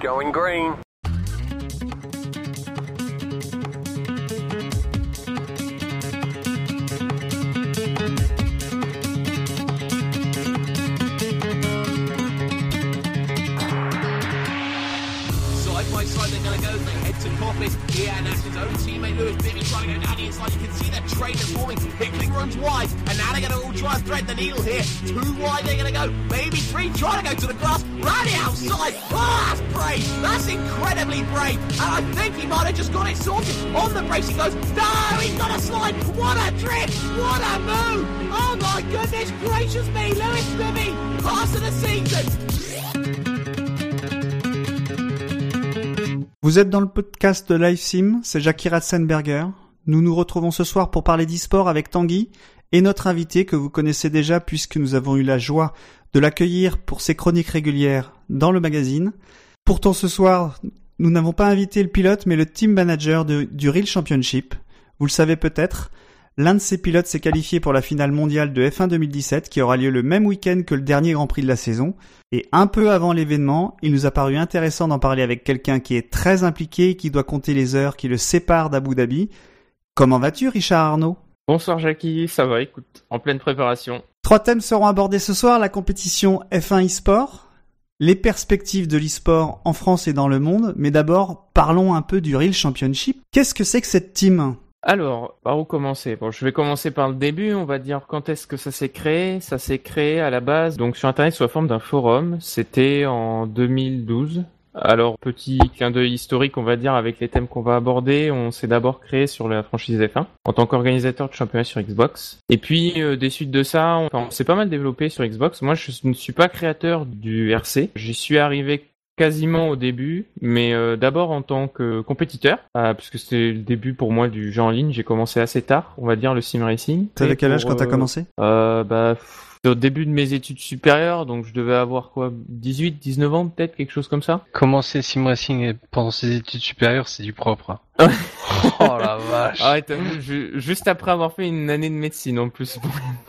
Going green. Coppice. Here, and own teammate Lewis Bibby trying to go down inside. You can see that train is forming. Hickling runs wide, and now they're going to all try and thread the needle here. Two wide, they're going to go. Maybe three trying to go to the grass. Round outside. Oh, that's brave. That's incredibly brave. And I think he might have just got it sorted. On the brace he goes. No, he's got a slide. What a drift. What a move. Oh my goodness gracious me. Lewis Bibby. Pass of the season. Vous êtes dans le podcast de Live Sim, c'est Jackie Ratzenberger. Nous nous retrouvons ce soir pour parler d'e-sport avec Tanguy et notre invité que vous connaissez déjà puisque nous avons eu la joie de l'accueillir pour ses chroniques régulières dans le magazine. Pourtant ce soir, nous n'avons pas invité le pilote mais le team manager du Real Championship. Vous le savez peut-être, l'un de ces pilotes s'est qualifié pour la finale mondiale de F1 2017 qui aura lieu le même week-end que le dernier Grand Prix de la saison. Et un peu avant l'événement, il nous a paru intéressant d'en parler avec quelqu'un qui est très impliqué et qui doit compter les heures qui le séparent d'Abu Dhabi. Comment vas-tu, Richard Arnaud? Bonsoir Jackie, ça va, écoute, en pleine préparation. Trois thèmes seront abordés ce soir, la compétition F1 e-sport, les perspectives de l'e-sport en France et dans le monde, mais d'abord, parlons un peu du Real Championship. Qu'est-ce que c'est que cette team? Alors, par où commencer Bon, je vais commencer par le début, on va dire quand est-ce que ça s'est créé. Ça s'est créé à la base, donc sur Internet sous la forme d'un forum. C'était en 2012. Alors, petit clin d'œil historique, on va dire, avec les thèmes qu'on va aborder, on s'est d'abord créé sur la franchise F1 en tant qu'organisateur de championnat sur Xbox. Et puis, euh, des suites de ça, on, on s'est pas mal développé sur Xbox. Moi, je ne suis pas créateur du RC. J'y suis arrivé quasiment au début, mais euh, d'abord en tant que compétiteur, euh, puisque c'était le début pour moi du jeu en ligne. J'ai commencé assez tard, on va dire le sim racing. T'avais quel âge quand t'as euh, commencé? Bah, pff, au début de mes études supérieures, donc je devais avoir quoi, 18, 19 ans peut-être, quelque chose comme ça. Commencer sim racing et pendant ses études supérieures, c'est du propre. hein. Oh la vache. Ah ouais, juste après avoir fait une année de médecine en plus.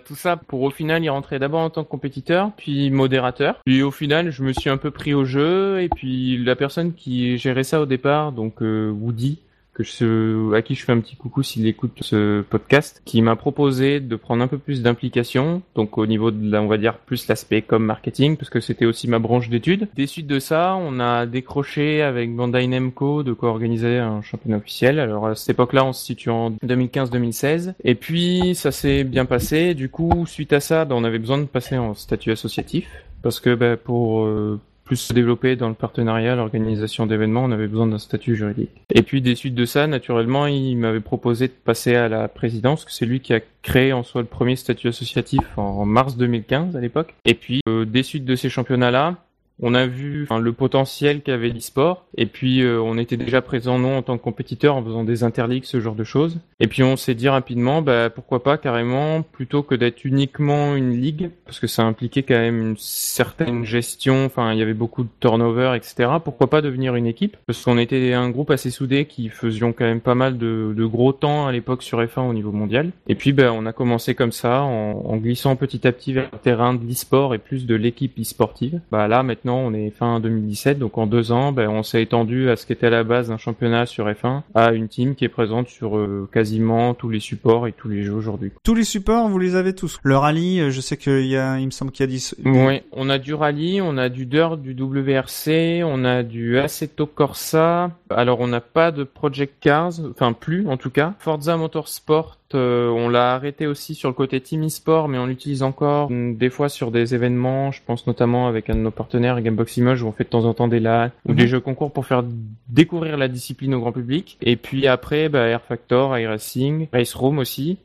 Tout ça pour au final y rentrer d'abord en tant que compétiteur, puis modérateur. Puis au final, je me suis un peu pris au jeu, et puis la personne qui gérait ça au départ, donc euh, Woody, à qui je fais un petit coucou s'il écoute ce podcast, qui m'a proposé de prendre un peu plus d'implication, donc au niveau de, on va dire, plus l'aspect comme marketing, parce que c'était aussi ma branche d'études. Des suites de ça, on a décroché avec Bandai Namco de co-organiser un championnat officiel. Alors à cette époque-là, on se situe en 2015-2016. Et puis ça s'est bien passé. Du coup, suite à ça, bah, on avait besoin de passer en statut associatif, parce que bah, pour euh, plus se développer dans le partenariat, l'organisation d'événements, on avait besoin d'un statut juridique. Et puis des suites de ça, naturellement, il m'avait proposé de passer à la présidence, que c'est lui qui a créé en soi le premier statut associatif en mars 2015 à l'époque. Et puis euh, des suites de ces championnats-là, on a vu le potentiel qu'avait l'e-sport, et puis euh, on était déjà présent non en tant que compétiteur en faisant des interligues, ce genre de choses. Et puis on s'est dit rapidement, bah, pourquoi pas carrément, plutôt que d'être uniquement une ligue, parce que ça impliquait quand même une certaine gestion, enfin il y avait beaucoup de turnover, etc. Pourquoi pas devenir une équipe? Parce qu'on était un groupe assez soudé qui faisions quand même pas mal de, gros temps à l'époque sur F1 au niveau mondial. Et puis bah, on a commencé comme ça, en, en glissant petit à petit vers le terrain de l'e-sport et plus de l'équipe e-sportive. Bah là maintenant on est fin 2017, donc en deux ans, bah, on s'est étendu à ce qu'était à la base un championnat sur F1 à une team qui est présente sur euh, quasiment tous les supports et tous les jeux aujourd'hui. Tous les supports, vous les avez tous. Le rallye, euh, je sais qu'il y a, il me semble qu'il y a 10... Oui, on a du rallye, on a du dirt, du WRC, on a du Assetto Corsa. Alors on n'a pas de Project Cars, enfin plus en tout cas. Forza Motorsport, on l'a arrêté aussi sur le côté Team eSport, mais on l'utilise encore mm, des fois sur des événements. Je pense notamment avec un de nos partenaires, Gamebox Image, où on fait de temps en temps des LAN ou Mhm. des jeux concours pour faire découvrir la discipline au grand public. Et puis après, bah, Air Factor, iRacing, Race Room aussi.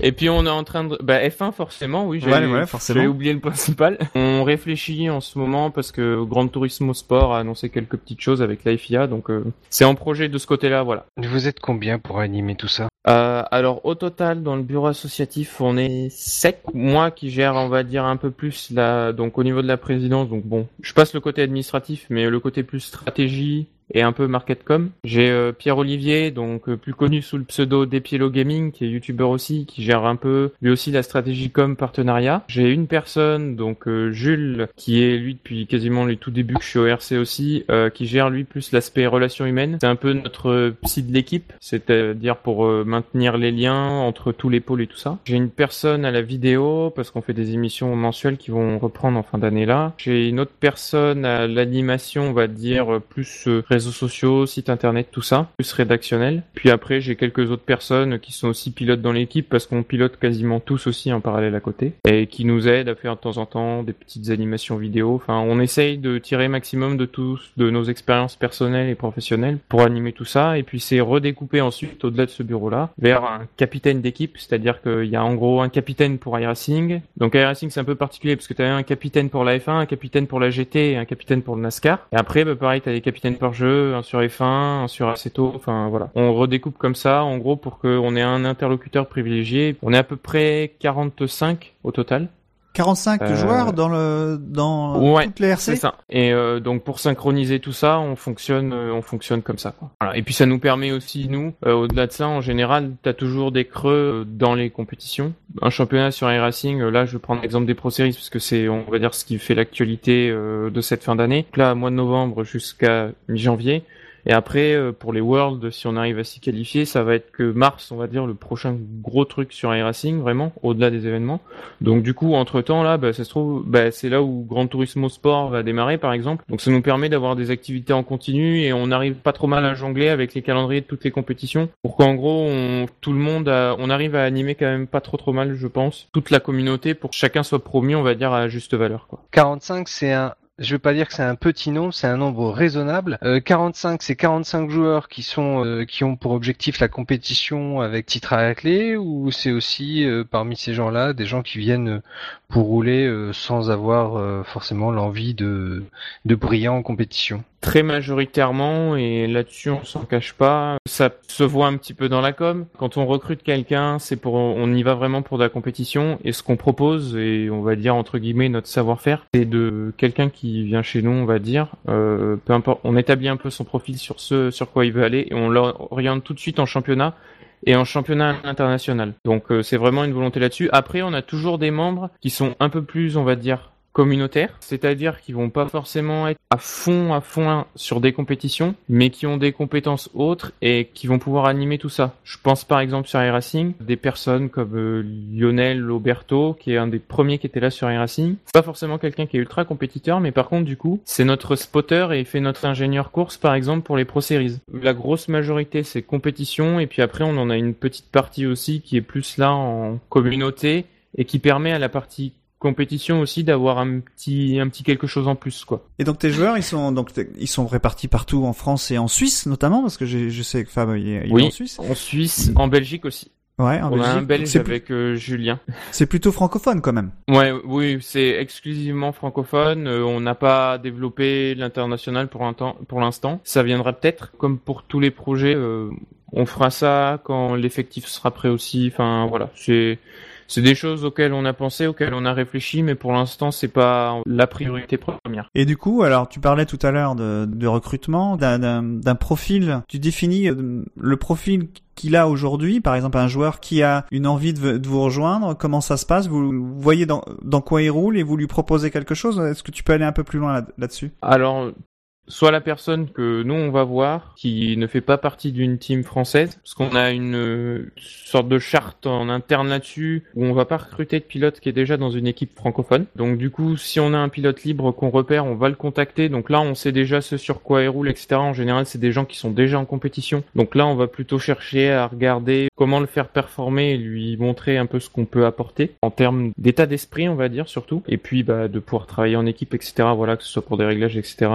Et puis on est en train de, bah, F1 forcément, oui. Ouais, ouais. J'avais oublié le principal. On réfléchit en ce moment parce que Grand Turismo Sport a annoncé quelques petites choses avec la FIA, donc euh, c'est en projet de ce côté-là, voilà. Vous êtes combien pour animer tout ça? Euh, alors au total dans le bureau associatif on est sept. Moi qui gère on va dire un peu plus la donc au niveau de la présidence donc bon je passe le côté administratif mais le côté plus stratégie et un peu marketcom. J'ai euh, Pierre Olivier, donc euh, plus connu sous le pseudo Depielo Gaming, qui est youtubeur aussi, qui gère un peu lui aussi la stratégie com partenariat. J'ai une personne, donc euh, Jules, qui est lui depuis quasiment les tout débuts que je suis au RC aussi, qui gère lui plus l'aspect relations humaines. C'est un peu notre psy de l'équipe, c'est-à-dire pour maintenir les liens entre tous les pôles et tout ça. J'ai une personne à la vidéo parce qu'on fait des émissions mensuelles qui vont reprendre en fin d'année là. J'ai une autre personne à l'animation, on va dire plus réseaux sociaux, site internet, tout ça, plus rédactionnel. Puis après, j'ai quelques autres personnes qui sont aussi pilotes dans l'équipe parce qu'on pilote quasiment tous aussi en parallèle à côté et qui nous aident à faire de temps en temps des petites animations vidéo. Enfin, on essaye de tirer maximum de tous de nos expériences personnelles et professionnelles pour animer tout ça et puis c'est redécoupé ensuite au-delà de ce bureau-là vers un capitaine d'équipe, c'est-à-dire qu'il y a en gros un capitaine pour iRacing. Donc iRacing c'est un peu particulier parce que tu as un capitaine pour la F1, un capitaine pour la GT et un capitaine pour le NASCAR. Et après, bah, pareil, tu as des capitaines par jeu un sur F1, un sur Aceto, enfin voilà. On redécoupe comme ça, en gros, pour qu'on ait un interlocuteur privilégié. On est à peu près 45 au total. 45 euh, joueurs dans le dans toutes les RC. C'est ça. Et euh, donc pour synchroniser tout ça, on fonctionne euh, on fonctionne comme ça. Quoi. Voilà. Et puis ça nous permet aussi nous, au-delà de ça, en général, tu as toujours des creux dans les compétitions. Un championnat sur iRacing, là je vais prendre l'exemple des Pro Series parce que c'est on va dire ce qui fait l'actualité de cette fin d'année. Là, mois de novembre jusqu'à mi-janvier, et après, euh, pour les Worlds, si on arrive à s'y qualifier, ça va être que mars, on va dire, le prochain gros truc sur iRacing, vraiment, au-delà des événements. Donc du coup, entre-temps, là, bah, ça se trouve, bah, c'est là où Grand Turismo Sport va démarrer, par exemple. Donc ça nous permet d'avoir des activités en continu et on arrive pas trop mal à jongler avec les calendriers de toutes les compétitions. Pour qu'en gros, tout le monde, on arrive à animer quand même pas trop trop mal, je pense, toute la communauté pour que chacun soit promu, on va dire, à juste valeur. Quoi. 45, c'est un, je veux pas dire que c'est un petit nombre, c'est un nombre raisonnable. Euh, 45, c'est 45 joueurs qui sont euh, qui ont pour objectif la compétition avec titre à la clé, ou c'est aussi euh, parmi ces gens-là des gens qui viennent pour rouler euh, sans avoir forcément l'envie de briller en compétition très majoritairement, et là-dessus on s'en cache pas, ça se voit un petit peu dans la com. Quand on recrute quelqu'un, c'est pour, on y va vraiment pour de la compétition, et ce qu'on propose, et on va dire entre guillemets notre savoir-faire, c'est de quelqu'un qui vient chez nous, on va dire, euh, on établit un peu son profil sur ce sur quoi il veut aller, et on l'oriente tout de suite en championnat et en championnat international. Donc euh, c'est vraiment une volonté là-dessus. Après, on a toujours des membres qui sont un peu plus, on va dire, communautaires, c'est-à-dire qui vont pas forcément être à fond à fond sur des compétitions, mais qui ont des compétences autres et qui vont pouvoir animer tout ça. Je pense par exemple sur iRacing, des personnes comme euh, Lionel Auberto, qui est un des premiers qui était là sur iRacing. Pas forcément quelqu'un qui est ultra compétiteur, mais par contre du coup, c'est notre spotter et il fait notre ingénieur course par exemple pour les Pro Series. La grosse majorité c'est compétition et puis après on en a une petite partie aussi qui est plus là en communauté et qui permet à la partie compétition aussi d'avoir un petit un petit quelque chose en plus quoi. Et donc tes joueurs ils sont donc ils sont répartis partout en France et en Suisse notamment parce que je sais que Fab il est, oui, en Suisse. En Suisse, en Belgique aussi. Ouais, en on Belgique. a un Belge avec euh, Julien. C'est plutôt francophone quand même. Ouais, oui, c'est exclusivement francophone. Euh, on n'a pas développé l'international pour un temps, pour l'instant. Ça viendra peut-être, comme pour tous les projets. Euh, on fera ça quand l'effectif sera prêt aussi. Enfin, voilà, c'est c'est des choses auxquelles on a pensé, auxquelles on a réfléchi, mais pour l'instant, c'est pas la priorité première. Et du coup, alors tu parlais tout à l'heure de, de recrutement, d'un profil. Tu définis euh, le profil qu'il a aujourd'hui, par exemple un joueur qui a une envie de, de, vous rejoindre, comment ça se passe? Vous voyez dans, dans quoi il roule et vous lui proposez quelque chose? Est-ce que tu peux aller un peu plus loin là-dessus? Alors, soit la personne que nous on va voir qui ne fait pas partie d'une team française parce qu'on a une euh, sorte de charte en interne là-dessus où on va pas recruter de pilote qui est déjà dans une équipe francophone. Donc du coup, si on a un pilote libre qu'on repère, on va le contacter. Donc là, on sait déjà ce sur quoi il roule, etc. En général, c'est des gens qui sont déjà en compétition. Donc là, on va plutôt chercher à regarder comment le faire performer et lui montrer un peu ce qu'on peut apporter en termes d'état d'esprit, on va dire surtout. Et puis bah, de pouvoir travailler en équipe, etc. Voilà, que ce soit pour des réglages, etc.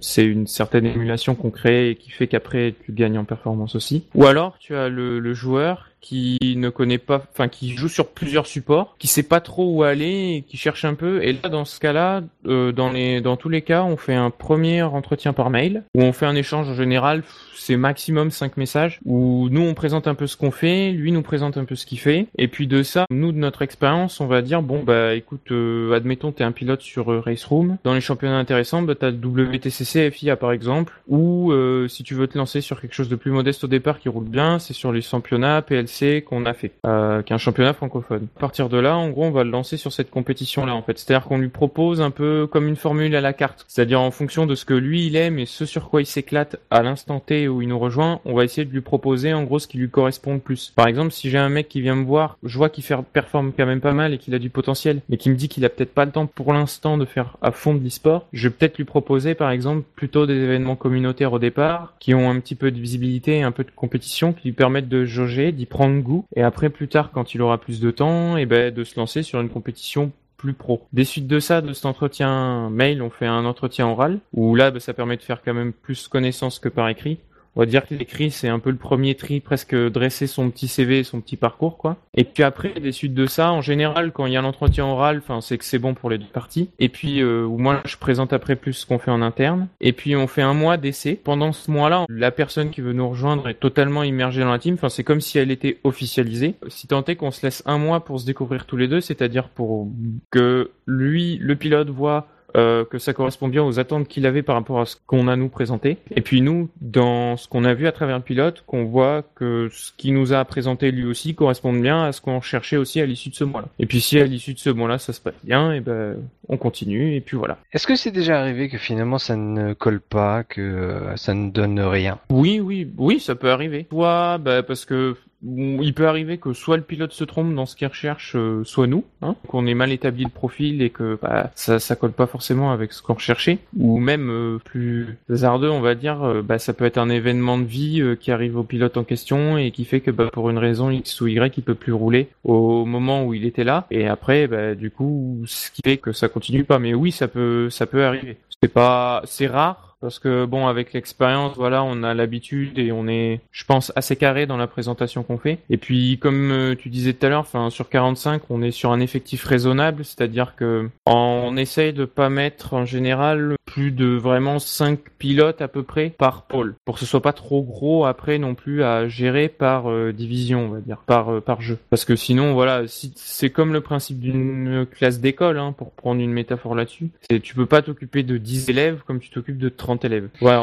c'est une certaine émulation qu'on crée et qui fait qu'après tu gagnes en performance aussi. Ou alors tu as le, joueur qui ne connaît pas, enfin qui joue sur plusieurs supports, qui sait pas trop où aller, qui cherche un peu. Et là, dans ce cas-là, euh, dans les, dans tous les cas, on fait un premier entretien par mail où on fait un échange en général c'est maximum 5 messages où nous on présente un peu ce qu'on fait, lui nous présente un peu ce qu'il fait, et puis de ça, nous de notre expérience, on va dire bon bah écoute, euh, admettons t'es un pilote sur euh, Race Room, dans les championnats intéressants, bah t'as WTCC FIA par exemple, ou euh, si tu veux te lancer sur quelque chose de plus modeste au départ qui roule bien, c'est sur les championnats PLC qu'on a fait, euh, qui est un championnat francophone. À partir de là, en gros, on va le lancer sur cette compétition là en fait, c'est-à-dire qu'on lui propose un peu comme une formule à la carte, c'est-à-dire en fonction de ce que lui il aime et ce sur quoi il s'éclate à l'instant T où il nous rejoint, on va essayer de lui proposer en gros ce qui lui correspond le plus. Par exemple, si j'ai un mec qui vient me voir, je vois qu'il performe quand même pas mal et qu'il a du potentiel, mais qui me dit qu'il a peut-être pas le temps pour l'instant de faire à fond de l'e-sport, je vais peut-être lui proposer par exemple plutôt des événements communautaires au départ, qui ont un petit peu de visibilité et un peu de compétition, qui lui permettent de jauger, d'y prendre goût, et après plus tard quand il aura plus de temps, et eh ben de se lancer sur une compétition plus pro. Des suites de ça, de cet entretien mail, on fait un entretien oral, où là, bah, ça permet de faire quand même plus connaissance que par écrit on va dire que l'écrit c'est un peu le premier tri, presque dresser son petit CV, son petit parcours quoi. Et puis après des suites de ça, en général quand il y a l'entretien oral, enfin c'est que c'est bon pour les deux parties. Et puis euh, moi je présente après plus ce qu'on fait en interne. Et puis on fait un mois d'essai. Pendant ce mois-là, la personne qui veut nous rejoindre est totalement immergée dans la team. Enfin c'est comme si elle était officialisée. Si tant est qu'on se laisse un mois pour se découvrir tous les deux, c'est-à-dire pour que lui, le pilote, voit euh, que ça correspond bien aux attentes qu'il avait par rapport à ce qu'on a nous présenté. Et puis nous, dans ce qu'on a vu à travers le pilote, qu'on voit que ce qu'il nous a présenté lui aussi correspond bien à ce qu'on cherchait aussi à l'issue de ce mois-là. Et puis si à l'issue de ce mois-là ça se passe bien, et ben on continue et puis voilà. Est-ce que c'est déjà arrivé que finalement ça ne colle pas, que euh, ça ne donne rien? Oui, oui, oui, ça peut arriver. Soit bah, parce que il peut arriver que soit le pilote se trompe dans ce qu'il recherche, euh, soit nous, hein, qu'on ait mal établi le profil et que bah, ça ça colle pas forcément avec ce qu'on recherchait, ou même euh, plus hasardeux, on va dire, euh, bah, ça peut être un événement de vie qui arrive au pilote en question et qui fait que bah, pour une raison X ou Y, il peut plus rouler au moment où il était là, et après, du coup, ce qui fait que ça continue pas. Mais oui, ça peut ça peut arriver. C'est pas c'est rare parce que bon, avec l'expérience, voilà, on a l'habitude et on est, je pense, assez carré dans la présentation qu'on fait. Et puis, comme euh, tu disais tout à l'heure, enfin, sur 45, on est sur un effectif raisonnable, c'est-à-dire que on essaye de pas mettre en général plus de vraiment 5 pilotes à peu près par pôle, pour que ce soit pas trop gros après non plus à gérer par euh, division, on va dire, par euh, par jeu. Parce que sinon, voilà, c'est comme le principe d'une classe d'école, hein, pour prendre une métaphore là-dessus. C'est, tu peux pas t'occuper de 10 élèves comme tu t'occupes de 30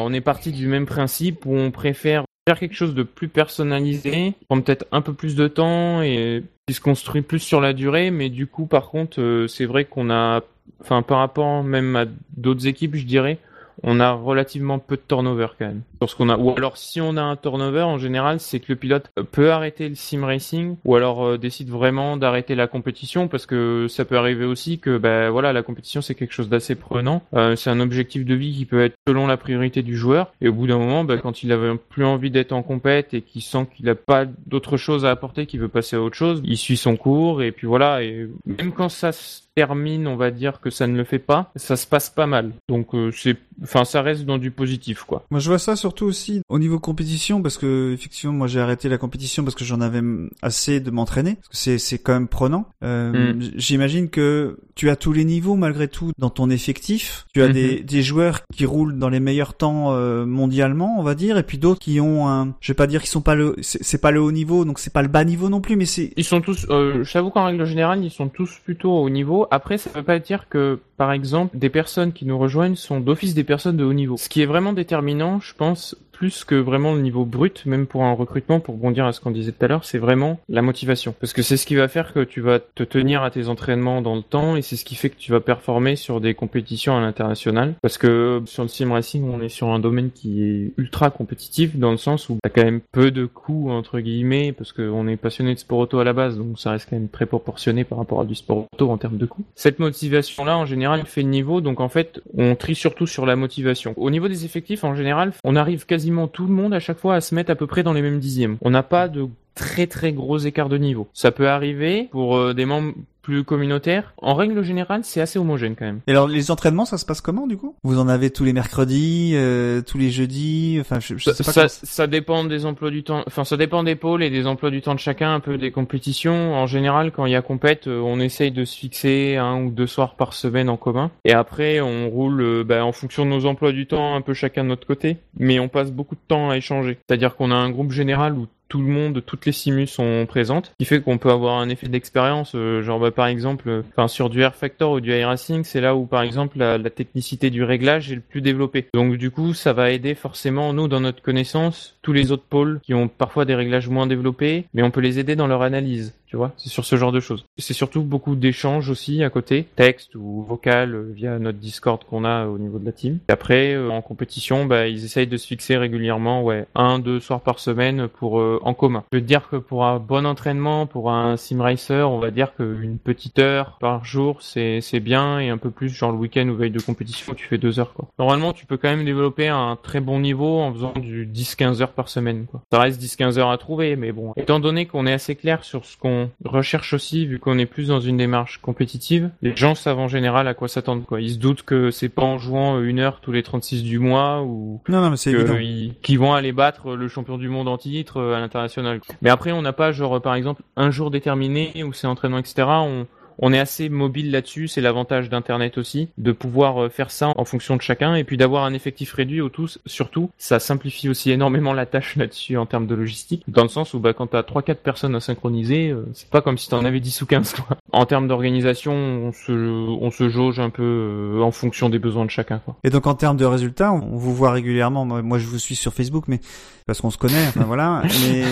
on est parti du même principe où on préfère faire quelque chose de plus personnalisé, prendre peut-être un peu plus de temps et qui se construit plus sur la durée, mais du coup, par contre, euh, c'est vrai qu'on a, enfin, par rapport même à d'autres équipes, je dirais, on a relativement peu de turnover quand même. Sur. Ou alors si on a un turnover, en général, c'est que le pilote peut arrêter le sim racing ou alors euh, décide vraiment d'arrêter la compétition parce que ça peut arriver aussi que ben voilà la compétition c'est quelque chose d'assez prenant. Euh, c'est un objectif de vie qui peut être selon la priorité du joueur et au bout d'un moment, ben, quand il avait plus envie d'être en compète et qu'il sent qu'il a pas d'autre chose à apporter, qu'il veut passer à autre chose, il suit son cours et puis voilà. Et même quand ça se termine, on va dire que ça ne le fait pas, ça se passe pas mal. Donc euh, c'est, enfin ça reste dans du positif quoi. Moi je vois ça surtout aussi au niveau compétition parce que effectivement moi j'ai arrêté la compétition parce que j'en avais assez de m'entraîner. C'est c'est quand même prenant. Euh, mm. J'imagine que tu as tous les niveaux malgré tout dans ton effectif. Tu as des, mm-hmm. des joueurs qui roulent dans les meilleurs temps euh, mondialement on va dire et puis d'autres qui ont un, je vais pas dire qu'ils sont pas le, c'est pas le haut niveau donc c'est pas le bas niveau non plus mais c'est. Ils sont tous, euh, j'avoue qu'en règle générale ils sont tous plutôt au haut niveau après, ça veut pas dire que, par exemple, des personnes qui nous rejoignent sont d'office des personnes de haut niveau. Ce qui est vraiment déterminant, je pense, réponse plus que vraiment le niveau brut, même pour un recrutement, pour bondir à ce qu'on disait tout à l'heure, c'est vraiment la motivation. Parce que c'est ce qui va faire que tu vas te tenir à tes entraînements dans le temps et c'est ce qui fait que tu vas performer sur des compétitions à l'international. Parce que sur le sim racing, on est sur un domaine qui est ultra compétitif dans le sens où t'as quand même peu de coûts entre guillemets parce qu'on est passionné de sport auto à la base, donc ça reste quand même très proportionné par rapport à du sport auto en termes de coûts. Cette motivation-là, en général, fait le niveau, donc en fait, on trie surtout sur la motivation. Au niveau des effectifs, en général, on arrive tout le monde à chaque fois à se mettre à peu près dans les mêmes dixièmes. On n'a pas de très très gros écarts de niveau. Ça peut arriver pour euh, des membres plus communautaire. En règle générale, c'est assez homogène quand même. Et alors les entraînements, ça se passe comment du coup? Vous en avez tous les mercredis, euh, tous les jeudis, enfin je, je sais pas. Ça, dépend des emplois du temps. Enfin, ça dépend des pôles et des emplois du temps de chacun, un peu des compétitions. En général, quand il y a compète, euh, on essaye de se fixer un ou deux soirs par semaine en commun. Et après, on roule euh, bah, en fonction de nos emplois du temps, un peu chacun de notre côté. Mais on passe beaucoup de temps à échanger. C'est-à-dire qu'on a un groupe général où tout le monde, toutes les simus sont présentes, ce qui fait qu'on peut avoir un effet d'expérience, genre bah, par exemple, euh, enfin sur du Air Factor ou du iRacing, c'est là où par exemple la technicité du réglage est le plus développée. Donc du coup, ça va aider forcément nous dans notre connaissance tous les autres pôles qui ont parfois des réglages moins développés, mais on peut les aider dans leur analyse. C'est sur ce genre de choses. C'est surtout beaucoup d'échanges aussi à côté, texte ou vocal euh, via notre Discord qu'on a au niveau de la team. Et après, euh, en compétition, bah, ils essayent de se fixer régulièrement, ouais, un, deux soirs par semaine pour euh, en commun. Je veux dire que pour un bon entraînement, pour un sim racer, on va dire qu'une petite heure par jour, c'est bien et un peu plus, genre le week-end ou veille de compétition, tu fais deux heures quoi. Normalement, tu peux quand même développer un très bon niveau en faisant du 10-15 heures par semaine. Ça reste 10-15 heures à trouver, mais bon, étant donné qu'on est assez clair sur ce qu'on recherche aussi, vu qu'on est plus dans une démarche compétitive, les gens savent en général à quoi s'attendre quoi. Ils se doutent que c'est pas en jouant une heure tous les 36 du mois ou Non non mais c'est que évident. ils- qui vont aller battre le champion du monde en titre euh, à l'international. Mais après, on n'a pas genre par exemple un jour déterminé où c'est entraînement etc. On on est assez mobile là-dessus, c'est l'avantage d'internet aussi, de pouvoir euh, faire ça en fonction de chacun et puis d'avoir un effectif réduit au tous. Surtout, ça simplifie aussi énormément la tâche là-dessus en termes de logistique, dans le sens où bah quand t'as trois quatre personnes à synchroniser, euh, c'est pas comme si t'en avais 10 ou 15 quoi. En termes d'organisation, on se on se jauge un peu euh, en fonction des besoins de chacun quoi. Et donc en termes de résultats, on vous voit régulièrement. Moi, moi, je vous suis sur Facebook, mais parce qu'on se connaît, enfin voilà. Mais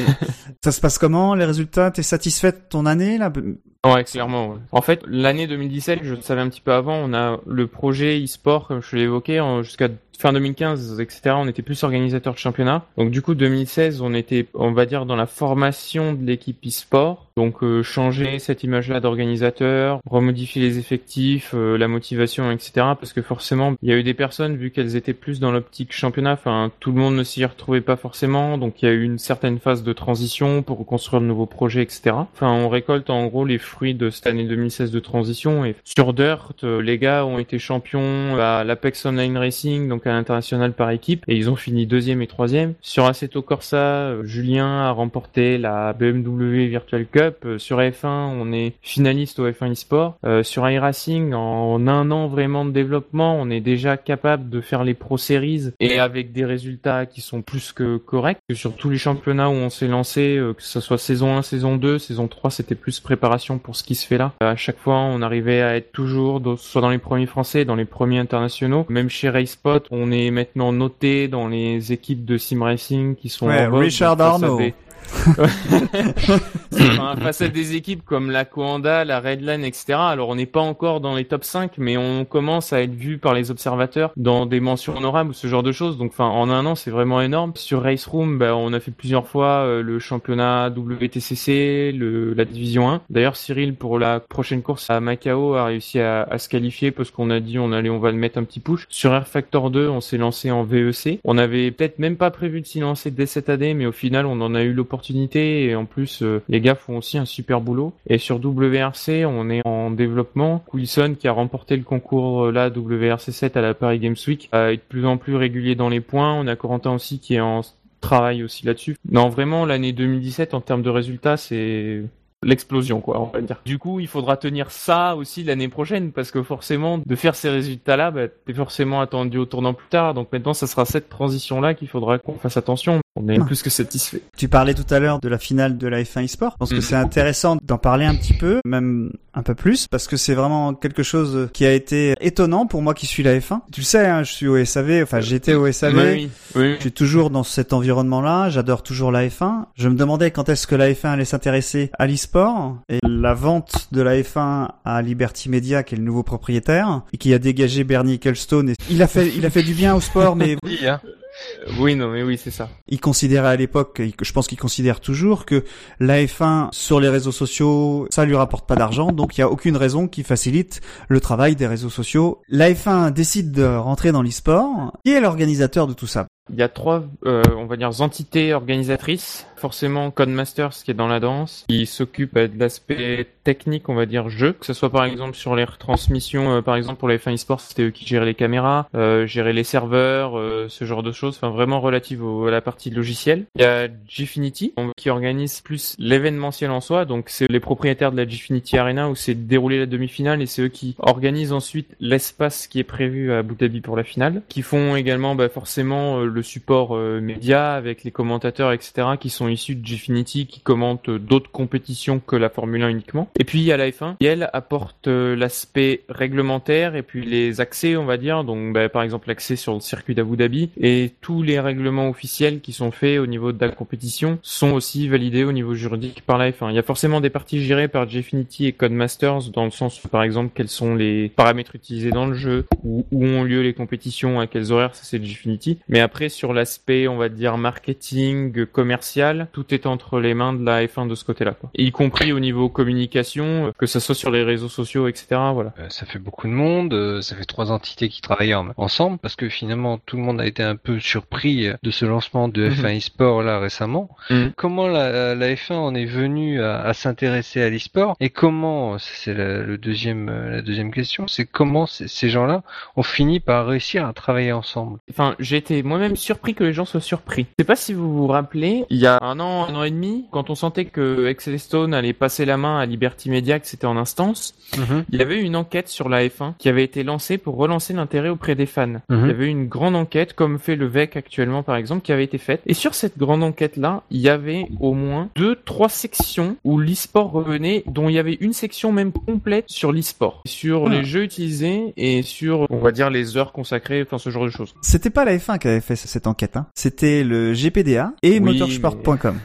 ça se passe comment les résultats? T'es satisfait de ton année là? Ouais, clairement. En fait, l'année 2017, je le savais un petit peu avant, on a le projet e-sport, comme je l'ai évoqué, jusqu'à fin 2015, etc. On était plus organisateur de championnat. Donc du coup, 2016, on était, on va dire, dans la formation de l'équipe e-sport. Donc euh, changer cette image-là d'organisateur, remodifier les effectifs, euh, la motivation, etc. Parce que forcément, il y a eu des personnes, vu qu'elles étaient plus dans l'optique championnat, enfin, tout le monde ne s'y retrouvait pas forcément. Donc il y a eu une certaine phase de transition pour reconstruire de nouveaux projets, etc. Enfin, on récolte en gros les fruits de cette année 2016 de transition. Et sur Dirt, euh, les gars ont été champions à l'Apex Online Racing, donc à l'international par équipe, et ils ont fini deuxième et troisième. Sur Assetto Corsa, euh, Julien a remporté la BMW Virtual Cup. Euh, Sur F1, on est finaliste au F1 eSport. Euh, sur iRacing, en un an vraiment de développement, on est déjà capable de faire les Pro Series et avec des résultats qui sont plus que corrects. Sur tous les championnats où on s'est lancé, euh, que ce soit saison 1, saison 2, saison 3, c'était plus préparation pour ce qui se fait là. À chaque fois, on arrivait à être toujours dans- soit dans les premiers français, dans les premiers internationaux. Même chez RaceSpot, on est maintenant noté dans les équipes de sim racing qui sont Ouais, en vogue. Richard Arnaud. Face à des équipes comme la Coanda, la Redline, etc. Alors on n'est pas encore dans les top 5, mais on commence à être vu par les observateurs dans des mentions honorables ou ce genre de choses. Donc enfin en un an c'est vraiment énorme. Sur Race Room, bah, on a fait plusieurs fois euh, le championnat WTCC, la division 1. D'ailleurs Cyril pour la prochaine course à Macao a réussi à, à se qualifier parce qu'on a dit on allait on va le mettre un petit push. Sur Air Factor 2 on s'est lancé en VEC. On avait peut-être même pas prévu de s'y lancer dès cette année, mais au final on en a eu l'opportunité et en plus euh, les gars font aussi un super boulot. Et sur WRC on est en développement. Wilson qui a remporté le concours euh, là WRC 7 à la Paris Games Week est de plus en plus régulier dans les points. On a Corentin aussi qui est en travail aussi là-dessus. Non vraiment l'année 2017 en termes de résultats c'est l'explosion quoi on va dire. Du coup il faudra tenir ça aussi l'année prochaine parce que forcément de faire ces résultats là bah, t'es forcément attendu au tournant plus tard donc maintenant ça sera cette transition là qu'il faudra qu'on fasse attention. On est Ah. plus que satisfait. Tu parlais tout à l'heure de la finale de la F1 eSport. Je pense que Mhm. c'est intéressant d'en parler un petit peu, même un peu plus, parce que c'est vraiment quelque chose qui a été étonnant pour moi qui suis la F1. Tu le sais, hein, je suis au SAV, enfin j'étais au SAV. Oui, oui, oui. Je suis toujours dans cet environnement-là, j'adore toujours la F1. Je me demandais quand est-ce que la F1 allait s'intéresser à l'e-sport et la vente de la F1 à Liberty Media, qui est le nouveau propriétaire et qui a dégagé Bernie Ecclestone. Et il a fait, il a fait du bien au sport, mais Dit, hein. Oui, non, mais oui, c'est ça. il considérait à l'époque, je pense qu'il considère toujours que la F1 sur les réseaux sociaux, ça lui rapporte pas d'argent, donc il y a aucune raison qui facilite le travail des réseaux sociaux. La F1 décide de rentrer dans l'e-sport. Qui est l'organisateur de tout ça? Il y a trois, euh, on va dire, entités organisatrices. Forcément, Codemasters qui est dans la danse, qui s'occupe euh, de l'aspect technique, on va dire, jeu, que ce soit par exemple sur les retransmissions, euh, par exemple pour les F1 eSports, c'était eux qui géraient les caméras, euh, géraient les serveurs, euh, ce genre de choses, enfin vraiment relative au, à la partie logicielle. Il y a Gfinity, qui organise plus l'événementiel en soi, donc c'est les propriétaires de la Gfinity Arena où c'est déroulé la demi-finale et c'est eux qui organisent ensuite l'espace qui est prévu à Abu Dhabi pour la finale, qui font également bah, forcément le support euh, média avec les commentateurs, etc., qui sont issus de Gfinity, qui commentent euh, d'autres compétitions que la Formule 1 uniquement. Et puis il y a la F1, qui elle apporte euh, l'aspect réglementaire et puis les accès, on va dire, donc bah, par exemple l'accès sur le circuit d'Abu Dhabi et tous les règlements officiels qui sont faits au niveau de la compétition sont aussi validés au niveau juridique par la F1. Il y a forcément des parties gérées par Gfinity et Codemasters dans le sens par exemple, quels sont les paramètres utilisés dans le jeu, où, où ont lieu les compétitions, à quels horaires, ça c'est Gfinity. Mais après, sur l'aspect, on va dire, marketing, commercial, tout est entre les mains de la F1 de ce côté-là, quoi. Y compris au niveau communication, que ça soit sur les réseaux sociaux, etc., voilà. Euh, ça fait beaucoup de monde, euh, ça fait trois entités qui travaillent en- ensemble, parce que finalement, tout le monde a été un peu surpris de ce lancement de F1 eSport là récemment. Mhm. Comment la, la F1 en est venue à, à s'intéresser à l'eSport et comment, c'est la, le deuxième, euh, la deuxième question, c'est comment ces gens-là ont fini par réussir à travailler ensemble? Enfin, j'ai été moi-même surpris que les gens soient surpris. Je sais pas si vous vous rappelez, il y a un an, un an et demi, quand on sentait que Stone allait passer la main à Liberty Media, que c'était en instance, il y avait une enquête sur la F1 qui avait été lancée pour relancer l'intérêt auprès des fans. Mhm. Il y avait une grande enquête, comme fait le VEC actuellement par exemple, qui avait été faite. Et sur cette grande enquête-là, il y avait au moins deux, trois sections où l'e-sport revenait, dont il y avait une section même complète sur l'e-sport, sur Ah. les jeux utilisés et sur, on va dire, les heures consacrées, enfin ce genre de choses. C'était pas la F1 qui avait fait cette enquête, hein. C'était le GPDA et Oui, motorsport.com.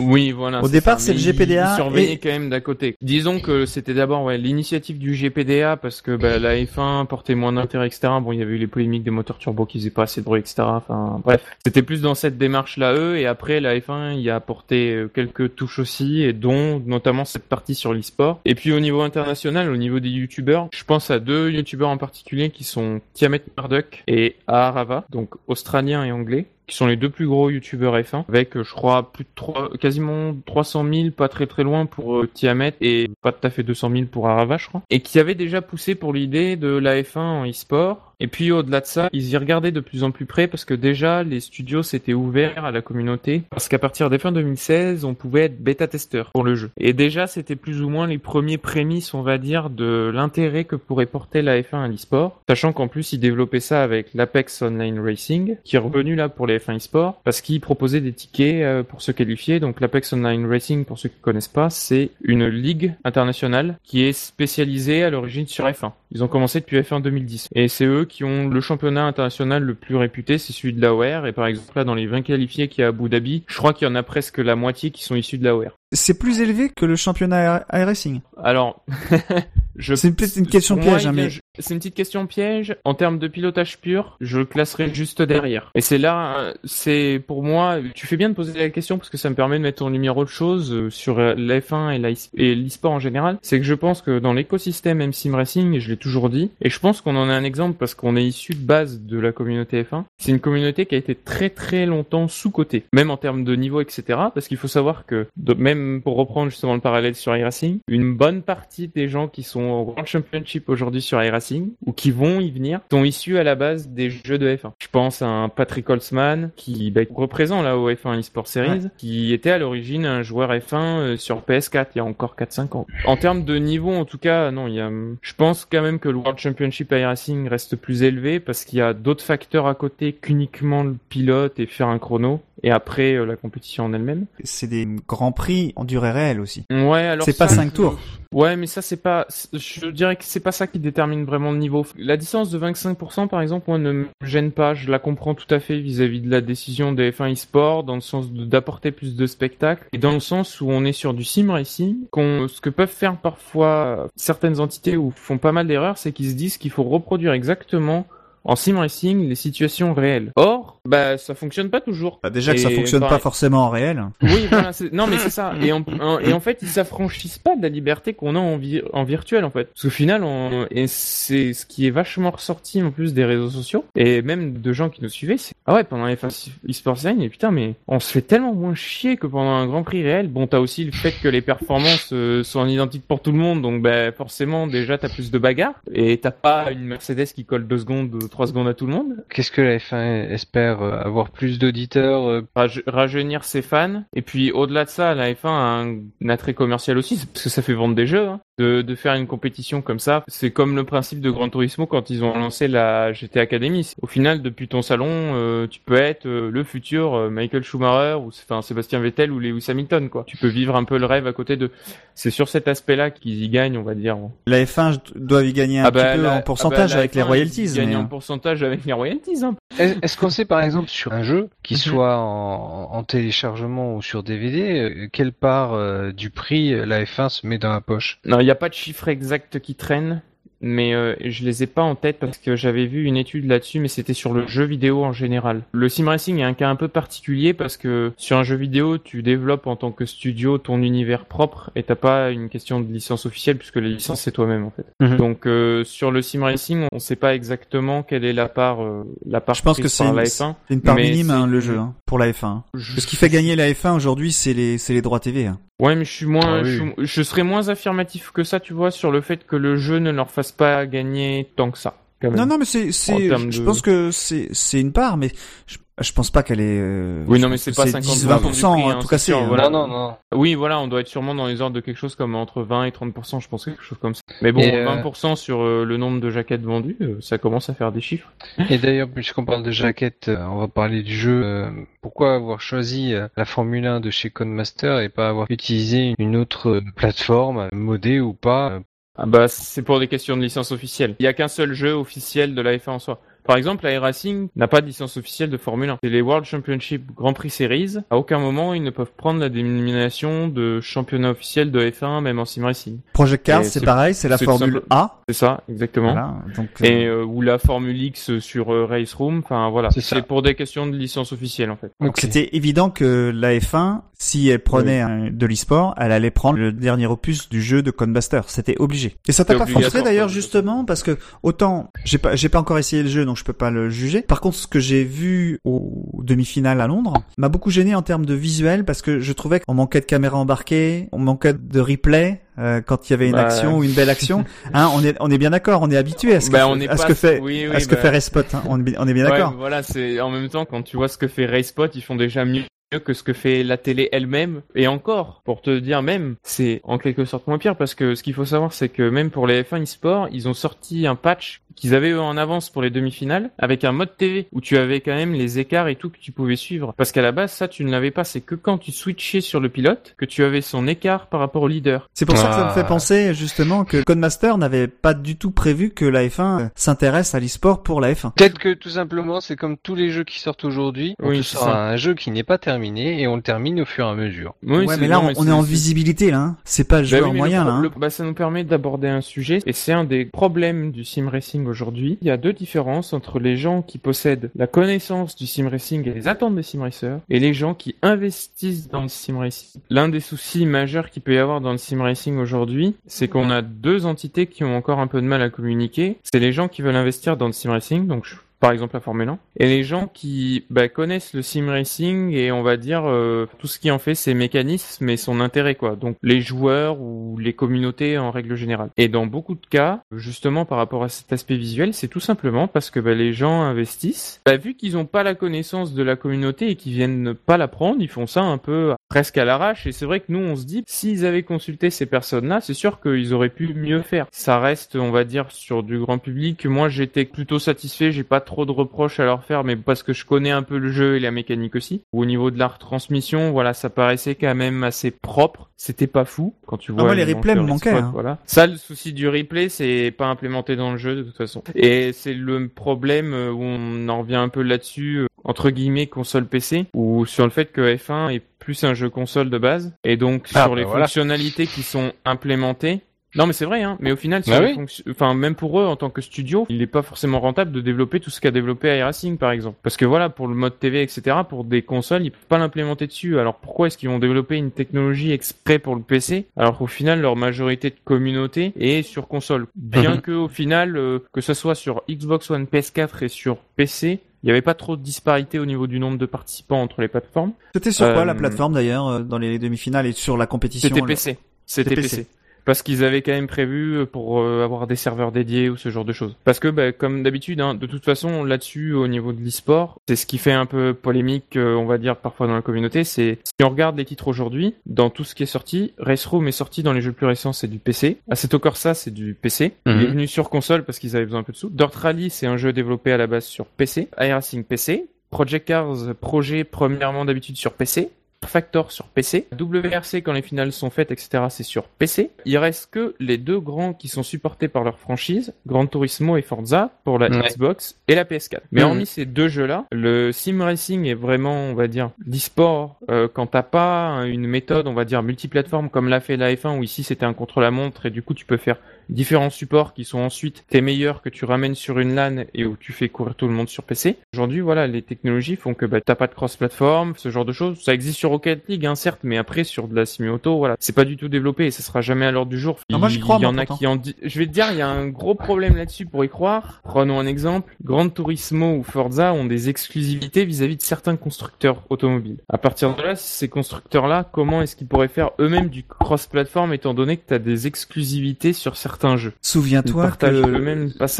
Oui, voilà. Au départ, c'est le GPDA Il surveillait et- quand même d'à côté. Disons que c'était d'abord ouais, l'initiative du GPDA parce que bah, la F1 portait moins d'intérêt, etc. Bon, il y avait eu les polémiques des moteurs turbo qui faisaient pas assez de bruit, etc. Enfin, bref, c'était plus dans cette démarche-là eux. Et après, la F1 y a apporté euh, quelques touches aussi, et dont notamment cette partie sur l'e-sport. Et puis au niveau international, au niveau des youtubeurs, je pense à deux youtubeurs en particulier qui sont Tiamat Murdoch et Aharava, donc australien et anglais qui sont les deux plus gros youtubeurs F1, avec, euh, je crois, plus de trois, quasiment 300 000, pas très très loin pour euh, Tiamat et pas tout à fait 200 000 pour Arava, je crois, et qui avaient déjà poussé pour l'idée de la F1 en e-sport. Et puis au-delà de ça, ils y regardaient de plus en plus près parce que déjà les studios s'étaient ouverts à la communauté parce qu'à partir des fins 2016, on pouvait être bêta-testeur pour le jeu. Et déjà, c'était plus ou moins les premiers prémices, on va dire, de l'intérêt que pourrait porter la F1 à l'e-sport, sachant qu'en plus ils développaient ça avec l'Apex Online Racing, qui est revenu là pour les F1 e-sport parce qu'ils proposaient des tickets euh, pour se qualifier. Donc l'Apex Online Racing, pour ceux qui connaissent pas, c'est une ligue internationale qui est spécialisée à l'origine sur F1. Ils ont commencé depuis F1 2010. Et c'est eux qui ont le championnat international le plus réputé, c'est celui de l'AOR. Et par exemple, là, dans les 20 qualifiés qu'il y a à Abu Dhabi, je crois qu'il y en a presque la moitié qui sont issus de l'AOR. C'est plus élevé que le championnat iRacing. Alors. C'est peut-être une question piège, hein, mais c'est une petite question piège. En termes de pilotage pur, je le classerai juste derrière. Et c'est là, c'est pour moi, tu fais bien de poser la question parce que ça me permet de mettre en lumière autre chose euh, sur euh, l'F1 et la- l'e-sport en général. C'est que je pense que dans l'écosystème M-Sim Racing, et je l'ai toujours dit, et je pense qu'on en a un exemple parce qu'on est issu de base de la communauté F1, c'est une communauté qui a été très très longtemps sous-cotée, même en termes de niveau, etc. Parce qu'il faut savoir que, même pour reprendre justement le parallèle sur iRacing, une bonne partie des gens qui sont au World Championship aujourd'hui sur iRacing, ou qui vont y venir, sont issus à la base des jeux de F1. Je pense à un Patrick Holtzman, qui bah, représente là au F1 eSport Series, qui était à l'origine un joueur F1 euh, sur PS4 il y a encore 4-5 ans. En termes de niveau, en tout cas, non, il y a, je pense quand même que le World Championship iRacing reste plus élevé parce qu'il y a d'autres facteurs à côté qu'uniquement le pilote et faire un chrono. Et après, euh, la compétition en elle-même. c'est des grands prix en durée réelle aussi. Ouais, alors C'est pas ça, cinq je- tours. Ouais, mais ça c'est pas. Je dirais que c'est pas ça qui détermine vraiment le niveau. La distance de 25% par exemple, moi ne me gêne pas. Je la comprends tout à fait vis-à-vis de la décision des F1 eSport, dans le sens d'apporter plus de spectacles et dans le sens où on est sur du sim racing. Ce que peuvent faire parfois certaines entités ou font pas mal d'erreurs, c'est qu'ils se disent qu'il faut reproduire exactement en sim racing les situations réelles. Or, Bah, ça fonctionne pas toujours. Bah, déjà que ça fonctionne pareil. pas forcément en réel. Oui, voilà. c'est- Non, mais c'est ça. Et en, en- et en fait, ils s'affranchissent pas de la liberté qu'on a en, vi- en virtuel, en fait. Parce qu'au final, on... et c'est ce qui est vachement ressorti en plus des réseaux sociaux et même de gens qui nous suivaient. C'est ah ouais, pendant les Fast eSports et putain, mais on se fait tellement moins chier que pendant un Grand Prix réel. Bon, t'as aussi le fait que les performances euh, sont identiques pour tout le monde, donc bah, forcément, déjà, t'as plus de bagarres et t'as pas une Mercedes qui colle deux secondes, ou trois secondes à tout le monde. Qu'est-ce que la F1 espère euh, avoir plus d'auditeurs euh, Raj- rajeunir ses fans. Et puis au-delà de ça, la F1 a un, un attrait commercial aussi, parce que ça fait vendre des jeux. hein. De, de faire une compétition comme ça, c'est comme le principe de Gran Turismo quand ils ont lancé la GT Academy. Au final, depuis ton salon, euh, tu peux être euh, le futur euh, Michael Schumacher ou enfin Sébastien Vettel ou Lewis Hamilton quoi. Tu peux vivre un peu le rêve à côté de. C'est sur cet aspect-là qu'ils y gagnent, on va dire. La F1 doit y gagner un Ah bah, petit peu la- en pourcentage ah bah, avec les F1, royalties. Ils gagnent mais, en euh, pourcentage avec les royalties. Hein. Est- Est-ce qu'on sait par exemple sur un jeu qui Mhm. soit en, en téléchargement ou sur DVD, euh, quelle part euh, du prix euh, la F1 se met dans la poche? Non, il n'y a pas de chiffre exact qui traîne, mais euh, je les ai pas en tête parce que j'avais vu une étude là-dessus, mais c'était sur le jeu vidéo en général. Le sim racing est un cas un peu particulier parce que sur un jeu vidéo, tu développes en tant que studio ton univers propre et t'as pas une question de licence officielle puisque la licence c'est toi-même en fait. Mhm. Donc euh, sur le sim racing, on sait pas exactement quelle est la part, euh, la part Je pense que c'est une- la F1. C'est une part minime hein, le jeu hein, pour la F1. Je- Ce qui fait gagner la F1 aujourd'hui, c'est les, c'est les droits TV. hein. Ouais, mais je suis moins, Ah oui. je, suis- je serais moins affirmatif que ça, tu vois, sur le fait que le jeu ne leur fasse pas gagner tant que ça. quand même. Non, non, mais c'est, c'est, je de- pense que c'est, c'est une part, mais je, je pense pas qu'elle est. euh, Oui, non, mais c'est pas 10, 50% 20% du prix, hein, tout c'est cassé. sûr, voilà. Non, non, non. Oui, voilà, on doit être sûrement dans les ordres de quelque chose comme entre 20 et 30%, je pense, quelque chose comme ça. Mais bon, Et, euh, 20% sur euh, le nombre de jaquettes vendues, euh, ça commence à faire des chiffres. Et d'ailleurs, puisqu'on parle de jaquette, euh, on va parler du jeu. euh, Pourquoi avoir choisi euh, la Formule 1 de chez Codemaster et pas avoir utilisé une autre euh, plateforme, modée ou pas euh, Ah bah, c'est pour des questions de licence officielle. Il y a qu'un seul jeu officiel de la F1 en soi. Par exemple, la Racing n'a pas de licence officielle de Formule 1. C'est les World Championship Grand Prix Series. À aucun moment, ils ne peuvent prendre la dénomination de championnat officiel de F1, même en sim racing. Project Cars, Et c'est pareil, c'est la Formule simple- A. C'est ça, exactement. Voilà, donc, euh, Et euh, ou la Formule X sur euh, Race Room. Enfin voilà, C'est pour des questions de licence officielle en fait. donc c'était évident que la F1, si elle prenait un- de l'e-sport, elle allait prendre le dernier opus du jeu de Codebuster. C'était obligé. Et ça t'a pas frustré d'ailleurs justement parce que autant j'ai pas j'ai pas encore essayé le jeu donc je peux pas le juger. Par contre, ce que j'ai vu au demi-finale à Londres m'a beaucoup gêné en termes de visuel parce que je trouvais qu'on manquait de caméra embarquée, on manquait de replay. euh, quand il y avait une Bah. action ou une belle action, hein, on est on est bien d'accord, on est habitué à ce que, Bah, on fait- est à ce que fait oui, oui, à ce que bah. fait Respot. Hein, on, est- on est bien Ouais, d'accord. voilà, c'est en même temps quand tu vois ce que fait Racepot, ils font déjà mieux que ce que fait la télé elle-même. Et encore, pour te dire même, c'est en quelque sorte moins pire parce que ce qu'il faut savoir, c'est que même pour les F1 eSport, ils ont sorti un patch qu'ils avaient eux en avance pour les demi-finales avec un mode TV où tu avais quand même les écarts et tout que tu pouvais suivre. Parce qu'à la base, ça, tu ne l'avais pas. C'est que quand tu switchais sur le pilote que tu avais son écart par rapport au leader. C'est pour ça que ça me Ah. fait penser justement que Codemaster n'avait pas du tout prévu que la F1 euh, s'intéresse à l'e-sport pour la F1. Peut-être que tout simplement, c'est comme tous les jeux qui sortent aujourd'hui. On Oui, sort un jeu qui n'est pas terminé et on le termine au fur et à mesure. Oui, ouais, mais là, non, on, on est en visibilité là. Hein. C'est pas le Bah joueur oui, mais moyen le là. Hein. le- bah, ça nous permet d'aborder un sujet et c'est un des problèmes du sim racing aujourd'hui. Il y a deux différences entre les gens qui possèdent la connaissance du sim racing et les attentes des sim racers et les gens qui investissent dans le sim racing. L'un des soucis majeurs qu'il peut y avoir dans le sim racing aujourd'hui, c'est qu'on a deux entités qui ont encore un peu de mal à communiquer. C'est les gens qui veulent investir dans le sim racing, donc par exemple la Formule 1, et les gens qui bah, connaissent le sim racing et on va dire euh, tout ce qui en fait ses mécanismes et son intérêt quoi. Donc les joueurs ou les communautés en règle générale. Et dans beaucoup de cas, justement par rapport à cet aspect visuel, c'est tout simplement parce que bah, les gens investissent. Bah, vu qu'ils n'ont pas la connaissance de la communauté et qu'ils viennent pas la prendre, ils font ça un peu presque à l'arrache. Et c'est vrai que nous on se dit, s'ils avaient consulté ces personnes-là, c'est sûr qu'ils auraient pu mieux faire. Ça reste, on va dire, sur du grand public. Moi j'étais plutôt satisfait, j'ai pas trop de reproches à leur faire, mais parce que je connais un peu le jeu et la mécanique aussi. Au niveau de la retransmission, voilà, ça paraissait quand même assez propre. C'était pas fou quand tu vois. Ah, moi, les le replays me manquaient, spot, hein. Voilà. Ça, le souci du replay, c'est pas implémenté dans le jeu de toute façon. Et c'est le problème euh, où on en revient un peu là-dessus, euh, entre guillemets, console PC, ou sur le fait que F1 est plus un jeu console de base, et donc Ah, sur bah les voilà. fonctionnalités qui sont implémentées, Non, mais c'est vrai, hein. Mais au final, Bah les oui. fonction- enfin, même pour eux, en tant que studio, il n'est pas forcément rentable de développer tout ce qu'a développé iRacing, par exemple. Parce que voilà, pour le mode TV, etc., pour des consoles, ils peuvent pas l'implémenter dessus. Alors pourquoi est-ce qu'ils vont développer une technologie exprès pour le PC, alors qu'au final, leur majorité de communauté est sur console? Bien Mhm. que, au final, euh, que ce soit sur Xbox One, PS4 et sur PC, il n'y avait pas trop de disparité au niveau du nombre de participants entre les plateformes. C'était sur quoi Euh, la plateforme d'ailleurs euh, dans les demi-finales et sur la compétition C'était PC. C'était PC. PC. Parce qu'ils avaient quand même prévu euh, pour euh, avoir des serveurs dédiés ou ce genre de choses. Parce que, bah, comme d'habitude, hein, de toute façon, là-dessus, au niveau de l'e-sport, c'est ce qui fait un peu polémique, euh, on va dire, parfois dans la communauté, c'est si on regarde les titres aujourd'hui, dans tout ce qui est sorti, Race Room est sorti dans les jeux plus récents, c'est du PC. Assetto Corsa, c'est du PC. Il Mhm. est venu sur console parce qu'ils avaient besoin un peu de sous. Dirt Rally, c'est un jeu développé à la base sur PC. iRacing PC. Project Cars, projet premièrement d'habitude sur PC. Factor sur PC, WRC quand les finales sont faites, etc. c'est sur PC. Il reste que les deux grands qui sont supportés par leur franchise, Gran Turismo et Forza pour la Ouais. Xbox et la PS4. Mais Mhm. hormis ces deux jeux-là, le sim racing est vraiment, on va dire, l'e-sport euh, quand t'as pas une méthode, on va dire multiplateforme comme l'a fait la F1 où ici c'était un contre-la-montre et du coup tu peux faire différents supports qui sont ensuite tes meilleurs que tu ramènes sur une LAN et où tu fais courir tout le monde sur PC. Aujourd'hui, voilà, les technologies font que bah, t'as pas de cross-platform, ce genre de choses. Ça existe sur Rocket League, hein, certes, mais après sur de la semi-auto, voilà, c'est pas du tout développé et ça sera jamais à l'ordre du jour. Non, moi, j'y crois, Il y en a qui en Je vais te dire, il y a un gros problème là-dessus pour y croire. Prenons un exemple. Gran Turismo ou Forza ont des exclusivités vis-à-vis de certains constructeurs automobiles. À partir de là, ces constructeurs-là, comment est-ce qu'ils pourraient faire eux-mêmes du cross-platform étant donné que t'as des exclusivités sur certains jeux Souviens-toi que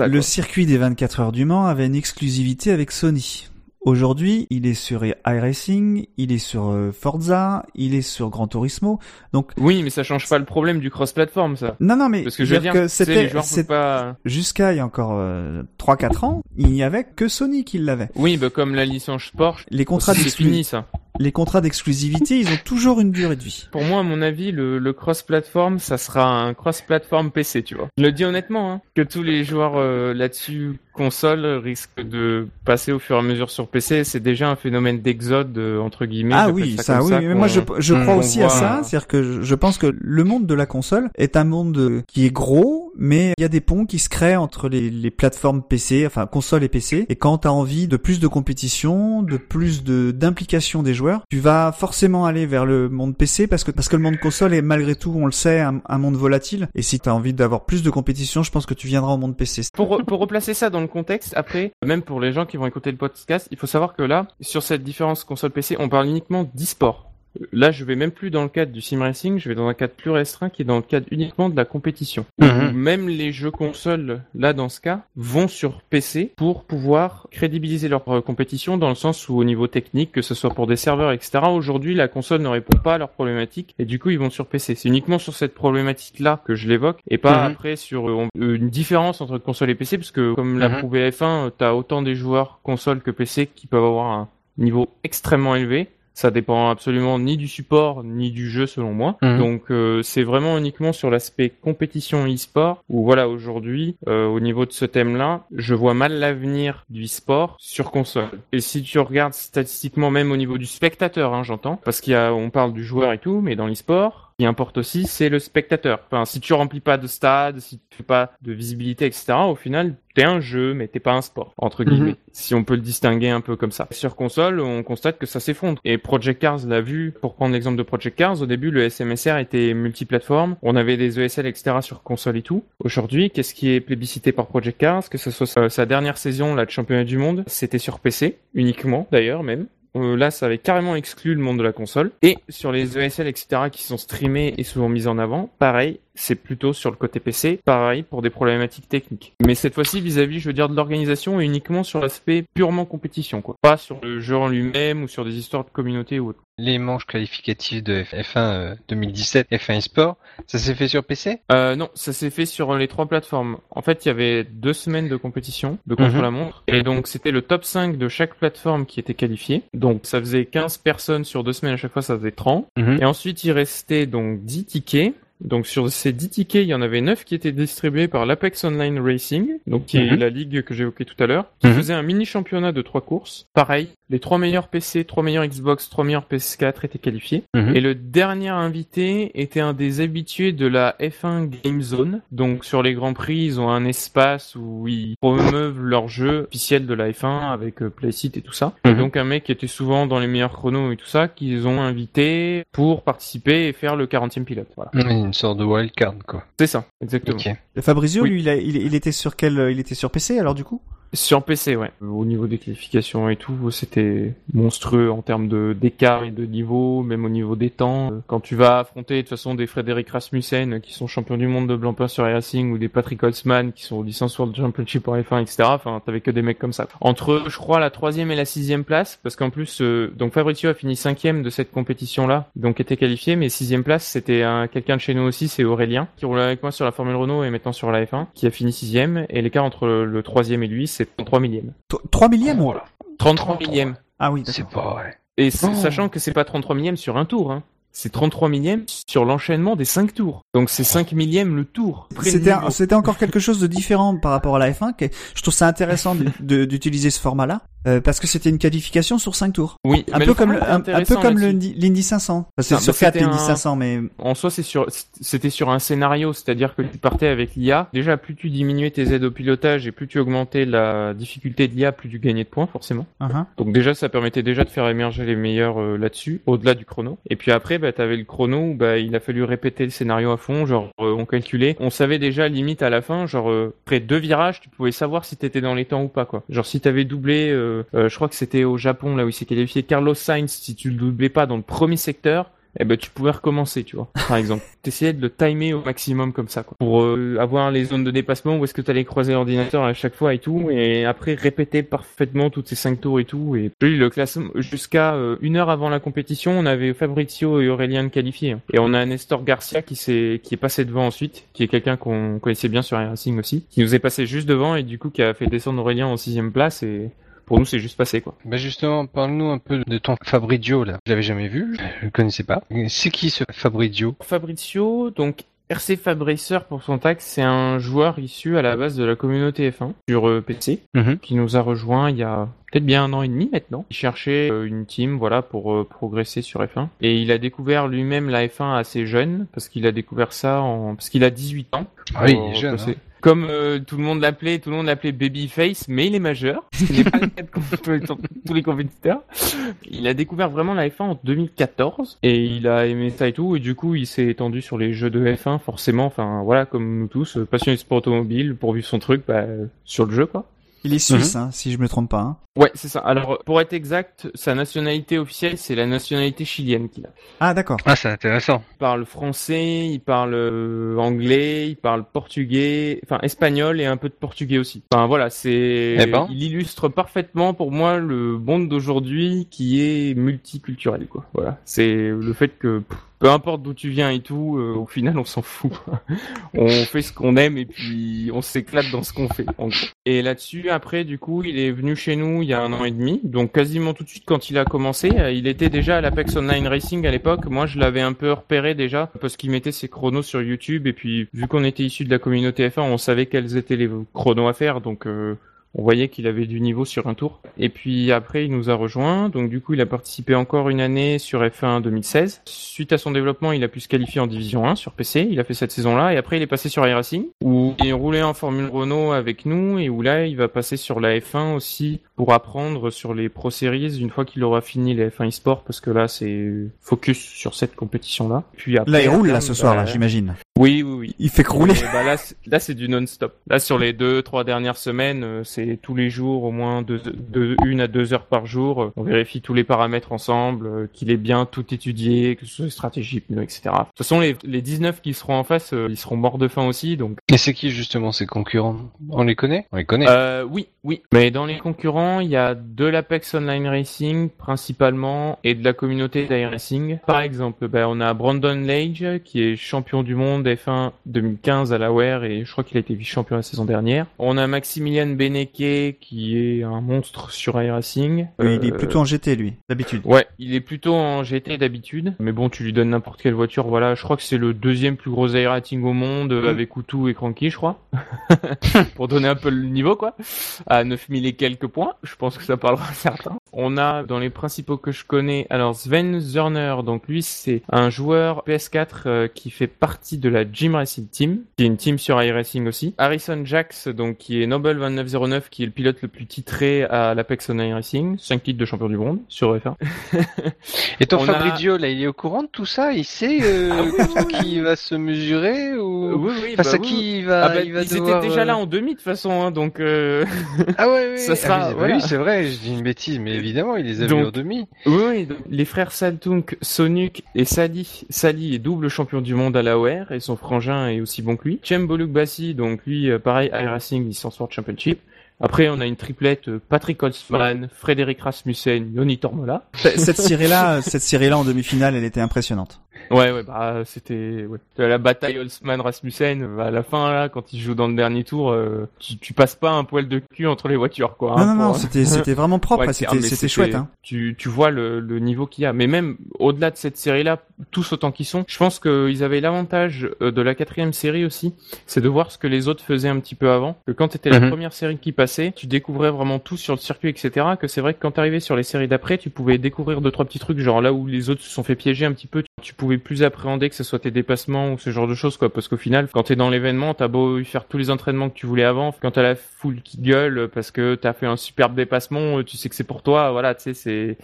le circuit des 24 heures du Mans avait une exclusivité avec Sony. Aujourd'hui, il est sur iRacing, il est sur euh, Forza, il est sur Gran Turismo. Donc, Oui, mais ça change pas le problème du cross-platform, ça. non, non, mais Parce que je veux dire, que c'était, pas. jusqu'à il y a encore euh, 3-4 ans, il n'y avait que Sony qui l'avait. Oui, bah comme la licence sport, Les contrats c'est d'exclu- fini ça. Les contrats d'exclusivité, ils ont toujours une durée de vie. Pour moi, à mon avis, le, le cross-platform, ça sera un cross-platform PC, tu vois. Je le dis honnêtement, hein, que tous les joueurs euh, là-dessus console risquent de passer au fur et à mesure sur PC. C'est déjà un phénomène d'exode euh, entre guillemets. Ah oui, ça, oui. mais moi, je, crois aussi à ça. C'est-à-dire que je, pense que le monde de la console est un monde euh, qui est gros, mais il y a des ponts qui se créent entre les, les plateformes PC, enfin console et PC. Et quand tu as envie de plus de compétition, de plus de d'implication des joueurs, tu vas forcément aller vers le monde PC parce que parce que le monde console est malgré tout, on le sait, un, un monde volatile. Et si tu as envie d'avoir plus de compétition, je pense que tu viendras au monde PC. Pour, pour replacer ça dans le contexte, après, même pour les gens qui vont écouter le podcast, il faut savoir que là, sur cette différence console-PC, on parle uniquement d'e-sport. Là, je vais même plus dans le cadre du sim racing, je vais dans un cadre plus restreint qui est dans le cadre uniquement de la compétition. Mhm. Même les jeux consoles, là dans ce cas, vont sur PC pour pouvoir crédibiliser leur euh, compétition dans le sens où au niveau technique, que ce soit pour des serveurs, etc. Aujourd'hui, la console ne répond pas à leurs problématiques et du coup, ils vont sur PC. C'est uniquement sur cette problématique-là que je l'évoque et pas Mhm. après sur euh, euh, une différence entre console et PC parce que comme l'a Mhm. prouvé F1, t'as autant des joueurs console que PC qui peuvent avoir un niveau extrêmement élevé. Ça dépend absolument ni du support ni du jeu selon moi. Mhm. Donc euh, c'est vraiment uniquement sur l'aspect compétition e-sport où voilà aujourd'hui euh, au niveau de ce thème-là, je vois mal l'avenir du e-sport sur console. Et si tu regardes statistiquement même au niveau du spectateur, hein, j'entends, parce qu'il y a on parle du joueur et tout, mais dans l'e-sport, qui importe aussi, c'est le spectateur. Enfin, si tu remplis pas de stade, si tu fais pas de visibilité, etc., au final, t'es un jeu, mais t'es pas un sport, entre guillemets. Mhm. Si on peut le distinguer un peu comme ça. Sur console, on constate que ça s'effondre. Et Project Cars l'a vu, pour prendre l'exemple de Project Cars, au début, le SMSR était multiplateforme. On avait des ESL, etc., sur console et tout. Aujourd'hui, qu'est-ce qui est plébiscité par Project Cars? Que ce soit sa, sa dernière saison, là, de championnat du monde, c'était sur PC, uniquement, d'ailleurs, même. Euh, là, ça avait carrément exclu le monde de la console. Et sur les ESL, etc., qui sont streamés et souvent mis en avant, pareil, c'est plutôt sur le côté PC, pareil pour des problématiques techniques. Mais cette fois-ci, vis-à-vis, je veux dire, de l'organisation et uniquement sur l'aspect purement compétition, quoi. Pas sur le jeu en lui-même ou sur des histoires de communauté ou autre. Les manches qualificatives de F1 euh, 2017, F1 eSport, ça s'est fait sur PC Euh, non, ça s'est fait sur les trois plateformes. En fait, il y avait deux semaines de compétition de Mhm. contre-la-montre. Et donc, c'était le top 5 de chaque plateforme qui était qualifié. Donc, ça faisait 15 personnes sur deux semaines à chaque fois, ça faisait 30. Mhm. Et ensuite, il restait donc 10 tickets. Donc sur ces 10 tickets, il y en avait 9 qui étaient distribués par l'Apex Online Racing, donc qui est Mhm. la ligue que j'évoquais tout à l'heure, qui Mhm. faisait un mini championnat de trois courses. Pareil, les trois meilleurs PC, trois meilleurs Xbox, trois meilleurs PS4 étaient qualifiés. Mhm. Et le dernier invité était un des habitués de la F1 Game Zone. Donc sur les grands prix, ils ont un espace où ils promeuvent leur jeu officiel de la F1 avec euh, Playseat et tout ça. Et donc un mec qui était souvent dans les meilleurs chronos et tout ça, qu'ils ont invité pour participer et faire le 40e pilote. Voilà. Sorte de wildcard, quoi. C'est ça, exactement. Ok. Fabrizio, Oui. lui, il, a- il, il était sur quel Il était sur PC alors du coup? Sur PC, ouais. Au niveau des qualifications et tout, c'était monstrueux en termes d'écart et de niveau, même au niveau des temps. Euh, Quand tu vas affronter de toute façon des Frédéric Rasmussen euh, qui sont champions du monde de Blancpain sur Racing ou des Patrick Holtzman qui sont au Licence World Championship en F1, etc. Enfin, t'avais que des mecs comme ça. Entre, je crois, la troisième et la sixième place, parce qu'en plus, euh, donc Fabrizio a fini cinquième de cette compétition-là, donc était qualifié, mais sixième place, c'était un quelqu'un de chez nous aussi, c'est Aurélien, qui roulait avec moi sur la Formule Renault et maintenant sur la F1, qui a fini sixième, et l'écart entre le troisième et lui, c'est 33 millièmes. 3 millièmes Oh là. 33 millièmes. Ah oui, C'est pas vrai. Et Oh. sachant que c'est pas 33 millièmes sur un tour, hein. C'est 33 millièmes sur l'enchaînement des 5 tours. Donc c'est 5 millièmes le tour. C'était encore quelque chose de différent par rapport à la F1. que je trouve ça intéressant d'utiliser ce format-là euh, parce que c'était une qualification sur 5 tours. Oui, Un peu comme le- un, peu comme le l'Indy 500. Enfin, c'est sur bah, 4 c'était l'Indy un- 500 mais En soi, c'est sur, c'était sur un scénario, c'est-à-dire que tu partais avec l'IA. Déjà, plus tu diminuais tes aides au pilotage et plus tu augmentais la difficulté de l'IA, plus tu gagnais de points, forcément. uh-huh. Donc déjà, ça permettait déjà de faire émerger les meilleurs euh, là-dessus, au-delà du chrono. Et puis après, bah, t'avais le chrono où bah, il a fallu répéter le scénario à fond, genre euh, on calculait, on savait déjà limite à la fin, genre après deux virages, tu pouvais savoir si t'étais dans les temps ou pas quoi. Genre si t'avais doublé, je crois que c'était au Japon là où il s'est qualifié Carlos Sainz, si tu le doublais pas dans le premier secteur. Eh ben tu pouvais recommencer, tu vois. Par exemple, t'essayais de le timer au maximum comme ça, quoi, pour euh, avoir les zones de dépassement où est-ce que t'allais croiser l'ordinateur à chaque fois et tout, et après répéter parfaitement toutes ces cinq tours et tout. Et puis le classement jusqu'à euh, une heure avant la compétition, on avait Fabrizio et Aurélien qualifiés, hein. et on a Nestor Garcia qui s'est qui est passé devant ensuite, qui est quelqu'un qu'on connaissait bien sur Racing aussi, qui nous est passé juste devant et du coup qui a fait descendre Aurélien en sixième place et pour nous c'est juste passé quoi. Bah justement, parle-nous un peu de ton Fabrizio là. Je l'avais jamais vu, je le connaissais pas. C'est qui ce Fabrizio? Fabrizio, donc RC Fabracer pour son tag, c'est un joueur issu à la base de la communauté F1 sur euh, PC, Mhm. qui nous a rejoint il y a peut-être bien un an et demi maintenant. Il cherchait euh, une team, voilà, pour euh, progresser sur F1. Et il a découvert lui-même la F1 assez jeune, parce qu'il a découvert ça en, parce qu'il a 18 ans. Ah oui, il est jeune. hein. Comme euh, tout le monde l'appelait, tout le monde l'appelait Babyface, mais il est majeur, ce n'est pas le cas de tous les- compétiteurs. Il a découvert vraiment la F1 en 2014 et il a aimé ça et tout et du coup il s'est étendu sur les jeux de F1 forcément. Enfin voilà comme nous tous, euh, passionné de sport automobile, pour vivre son truc bah, sur le jeu quoi. Il est suisse, hein, si je me trompe pas. Hein. Ouais c'est ça. Alors pour être exact, sa nationalité officielle c'est la nationalité chilienne qu'il a. Ah d'accord. Ah, c'est intéressant. Il parle français, il parle euh, anglais, il parle portugais, enfin espagnol et un peu de portugais aussi. Enfin voilà, c'est Eh ben. il illustre parfaitement pour moi le monde d'aujourd'hui qui est multiculturel quoi. Voilà, c'est le fait que pff, peu importe d'où tu viens et tout, euh, au final on s'en fout. on fait ce qu'on aime et puis on s'éclate dans ce qu'on fait. Et là-dessus, après, du coup, il est venu chez nous il y a un an et demi. Donc quasiment tout de suite quand il a commencé, euh, il était déjà à l'Apex Online Racing à l'époque. Moi, je l'avais un peu repéré déjà parce qu'il mettait ses chronos sur YouTube. Et puis, vu qu'on était issu de la communauté F1, on savait quels étaient les chronos à faire. Donc euh, on voyait qu'il avait du niveau sur un tour. Et puis après, il nous a rejoint. Donc du coup, il a participé encore une année sur F1 2016. Suite à son développement, il a pu se qualifier en Division 1 sur PC. Il a fait cette saison-là. Et après, il est passé sur iRacing, où il est roulé en Formule Renault avec nous. Et où là, il va passer sur la F1 aussi pour apprendre sur les Pro Series une fois qu'il aura fini les F1 eSport. Parce que là, c'est focus sur cette compétition-là. Puis après, Là, il roule là ce soir là, bah, j'imagine. Oui, oui, oui. Il fait que rouler. Et bah là, c'est- là c'est du non-stop. Là, sur les deux, trois dernières semaines, euh, c'est tous les jours, au moins de, de une à deux heures par jour. Euh, On vérifie tous les paramètres ensemble, euh, qu'il est bien tout étudié, que ce soit stratégie, pneus, etc. De toute façon, les, les 19 qui seront en face, ils seront morts de faim aussi, donc Et c'est qui justement ces concurrents? On les connaît? On les connaît. euh, oui, oui. Mais dans les concurrents, il y a de l'Apex Online Racing principalement et de la communauté d'iRacing. Par exemple, ben, on a Brandon Lage qui est champion du monde monde F1 2015 à la WER et je crois qu'il a été vice-champion la saison dernière. On a Maximilian Beneke qui est un monstre sur iRacing. Oui, il est Euh, plutôt en GT lui, d'habitude. Ouais, il est plutôt en GT d'habitude, mais bon, tu lui donnes n'importe quelle voiture, voilà, je crois que c'est le deuxième plus gros iRating au monde, avec Outou et Cranky, je crois. Pour donner un peu le niveau, quoi. À 9000 et quelques points, je pense que ça parlera à certains. On a, dans les principaux que je connais, alors Sven Zerner, donc lui, c'est un joueur PS4 euh, qui fait partie de la Gym Racing Team, qui est une team sur iRacing aussi. Harrison Jax, donc qui est Noble 2909, qui est le pilote le plus titré à l'Apex on iRacing, 5 titres de champion du monde sur F1. Et ton On a- Fabrizio, là, il est au courant de tout ça? Il sait euh, Ah oui, contre oui, qui va se mesurer ou oui, oui, face bah à oui, qui il va, Ah bah, il va ils devoir, étaient déjà euh, là en demi de toute façon, hein, donc euh... Ah ouais, ouais. Ça ah sera- oui, voilà. oui, c'est vrai, je dis une bêtise, mais évidemment, il les a Donc- vus en demi. oui, oui, donc, les frères Saltunk, Sonuk et Sally. Sally est double champion du monde à la OR et son frangin est aussi bon que lui. Cem Boluk Bassi, donc lui, euh, pareil, iRacing Licence World Championship. Après, on a une triplette euh, Patrick Holzmann, Frédéric Rasmussen, Yoni Tormola. Cette série-là, cette série-là en demi-finale, elle était impressionnante. Ouais, ouais, bah c'était ouais. la bataille Holzmann-Rasmussen. bah, à la fin, là, quand ils jouent dans le dernier tour, euh, tu, tu passes pas un poil de cul entre les voitures, quoi. non, hein, non, non, pour- c'était, c'était vraiment propre, Ouais, c'était, mais c'était chouette, hein. Tu, tu vois le, le niveau qu'il y a. Mais même au-delà de cette série-là, tous autant qu'ils sont, je pense qu'ils avaient l'avantage euh, de la quatrième série aussi, c'est de voir ce que les autres faisaient un petit peu avant. Que quand t'étais la Mhm. première série qui passait, tu découvrais vraiment tout sur le circuit, etc. Que c'est vrai que quand t'arrivais sur les séries d'après, tu pouvais découvrir deux trois petits trucs, genre là où les autres se sont fait piéger un petit peu, tu, tu pouvais plus appréhender que ce soit tes dépassements ou ce genre de choses, quoi. Parce qu'au final, quand t'es dans l'événement, t'as beau faire tous les entraînements que tu voulais avant, quand t'as la foule qui gueule parce que t'as fait un superbe dépassement, tu sais que c'est pour toi, voilà, tu sais, c'est,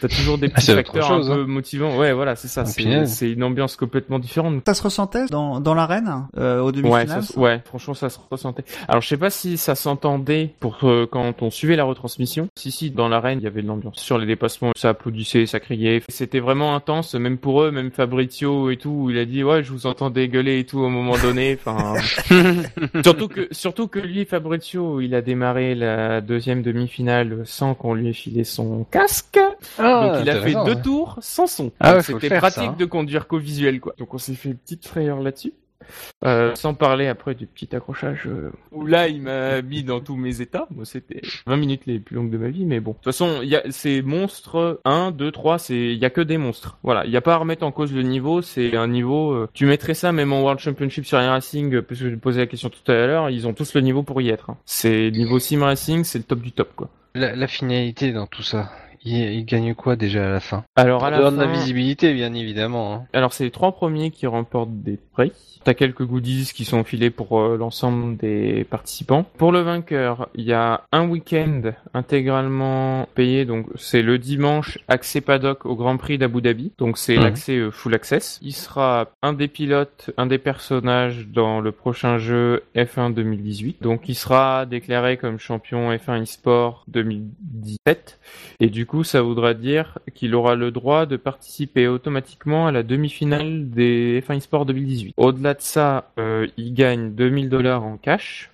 t'as toujours des Ah, petits facteurs chose, un peu motivants. Ouais, voilà, c'est ça. Ah, C'est, une ambiance complètement différente. Ça se ressentait dans, dans l'arène, euh, au Ouais, demi-finale? ça se- ouais, franchement, ça se ressentait. Alors, je sais pas si ça s'entendait pour euh, quand on suivait la retransmission. Si, si, dans l'arène, il y avait de l'ambiance. Sur les dépassements, ça applaudissait, ça criait. C'était vraiment intense, même pour eux, même Fabrizio et tout. où Il a dit, ouais, je vous entendais gueuler et tout au moment donné. Enfin, surtout que, surtout que lui, Fabrizio, il a démarré la deuxième demi-finale sans qu'on lui ait filé son casque. Ah, Donc il a fait deux ouais. tours sans son. Ah ouais, C'était pratique ça, hein. de conduire qu'au visuel quoi. Donc on s'est fait une petite frayeur là-dessus. Euh, sans parler après du petit accrochage euh, où là il m'a mis dans tous mes états. Moi c'était 20 minutes les plus longues de ma vie mais bon. De toute façon, il y a ces monstres 1 2 3, c'est il y a que des monstres. Voilà, il y a pas à remettre en cause le niveau, c'est un niveau euh, tu mettrais ça même en World Championship sur Air Racing parce que je posais la question tout à l'heure, ils ont tous le niveau pour y être. hein. C'est niveau sim racing, c'est le top du top quoi. La, la finalité dans tout ça, il, il gagne quoi déjà à la fin? Alors à la dehors de la fin- visibilité, bien évidemment. hein. Alors c'est les trois premiers qui remportent des prix. T'as quelques goodies qui sont filés pour euh, l'ensemble des participants. Pour le vainqueur, il y a un week-end intégralement payé, donc c'est le dimanche accès paddock au Grand Prix d'Abu Dhabi. Donc c'est l'accès euh, full access. Il sera un des pilotes, un des personnages dans le prochain jeu F1 2018. Donc il sera déclaré comme champion F1 eSport 2017. Et du coup, ça voudra dire qu'il aura le droit de participer automatiquement à la demi-finale des F1 eSport 2018. Au-delà de ça, euh, il gagne 2000 dollars en cash.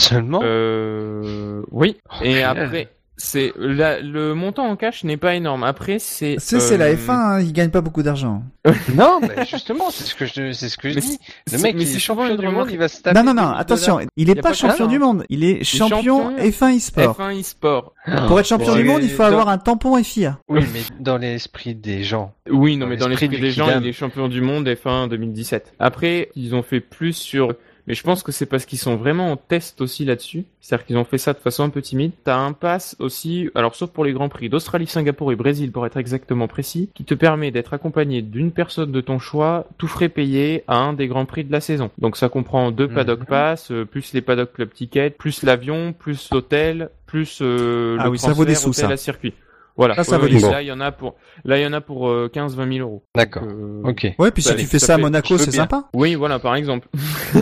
Seulement? Euh, oui. Oh, Et punaise. après, c'est la- le montant en cash n'est pas énorme. Après, c'est C'est, c'est la euh, F1, hein, ils gagnent pas beaucoup d'argent. Non, mais justement, c'est ce que je, c'est ce que je Mais dis. Le mec, mais il c'est est champion du monde, il va se taper. Non, non, non, 2000 attention, il est pas champion du monde, il est champion champion F1 e-sport. F1 eSport. Pour être champion Ouais, du monde, il faut dans- avoir un tampon FIA. Oui, mais dans l'esprit des gens. Oui, non, Dans mais dans l'esprit des gens, il est champion du monde F1 2017. Après, ils ont fait plus sur... Mais je pense que c'est parce qu'ils sont vraiment en test aussi là-dessus. C'est-à-dire qu'ils ont fait ça de façon un peu timide. T'as un pass aussi, alors sauf pour les grands prix d'Australie, Singapour et Brésil pour être exactement précis, qui te permet d'être accompagné d'une personne de ton choix, tout frais payé à un des grands prix de la saison. Donc ça comprend deux Mhm. paddock pass, euh, plus les paddock club tickets, plus l'avion, plus l'hôtel, plus euh, Ah le oui, ça vaut des transfert sous, hôtel ça. à circuit. Voilà. Ça, ça Ouais. Là, il y en a pour, là, il y en a pour euh, 15-20 000 euros. D'accord. Euh, Ok. Ouais, puis si Allez, tu fais ça ça à Monaco, c'est sympa. Oui, voilà, par exemple.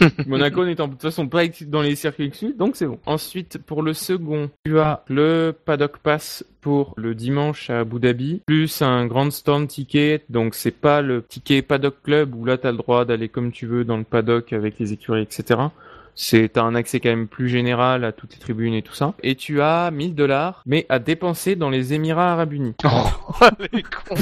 Monaco n'étant de toute façon pas dans les circuits exclus, donc c'est bon. Ensuite, pour le second, tu as le paddock pass pour le dimanche à Abu Dhabi, plus un grand stand ticket, donc c'est pas le ticket paddock club où là t'as le droit d'aller comme tu veux dans le paddock avec les écuries, etc. C'est t'as un accès quand même plus général à toutes les tribunes et tout ça. Et tu as 1000 dollars, mais à dépenser dans les Émirats Arabes Unis. Oh, les cons.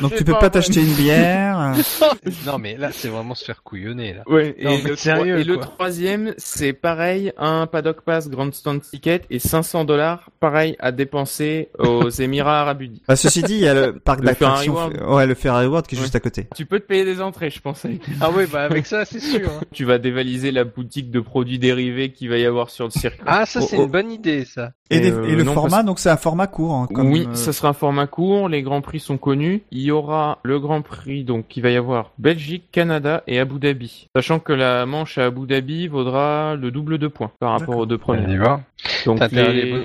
Donc C'est tu peux pas t'acheter une bière. Non mais là c'est vraiment se faire couillonner là. Ouais, Non, et, le, sérieux, et le troisième, c'est pareil, un paddock pass grandstand ticket et 500 dollars, pareil, à dépenser aux Émirats Arabes Unis. Bah, ceci dit, il y a le parc d'attractions. Ouais, le Ferrari World qui est Ouais. juste à côté. Tu peux te payer des entrées, je pense. avec- Ah ouais bah avec ça c'est sûr. hein. Tu vas dévaliser la boutique de produits dérivés qu'il va y avoir sur le circuit. Ah ça c'est Oh, oh. une bonne idée ça. Et, euh, et le non, format, donc c'est un format court. hein, comme, oui, euh, ça sera un format court, les grands prix sont connus. Il y aura le grand prix, donc il va y avoir Belgique, Canada et Abu Dhabi. Sachant que la manche à Abu Dhabi vaudra le double de points par rapport aux deux On y premiers. va. Donc les-.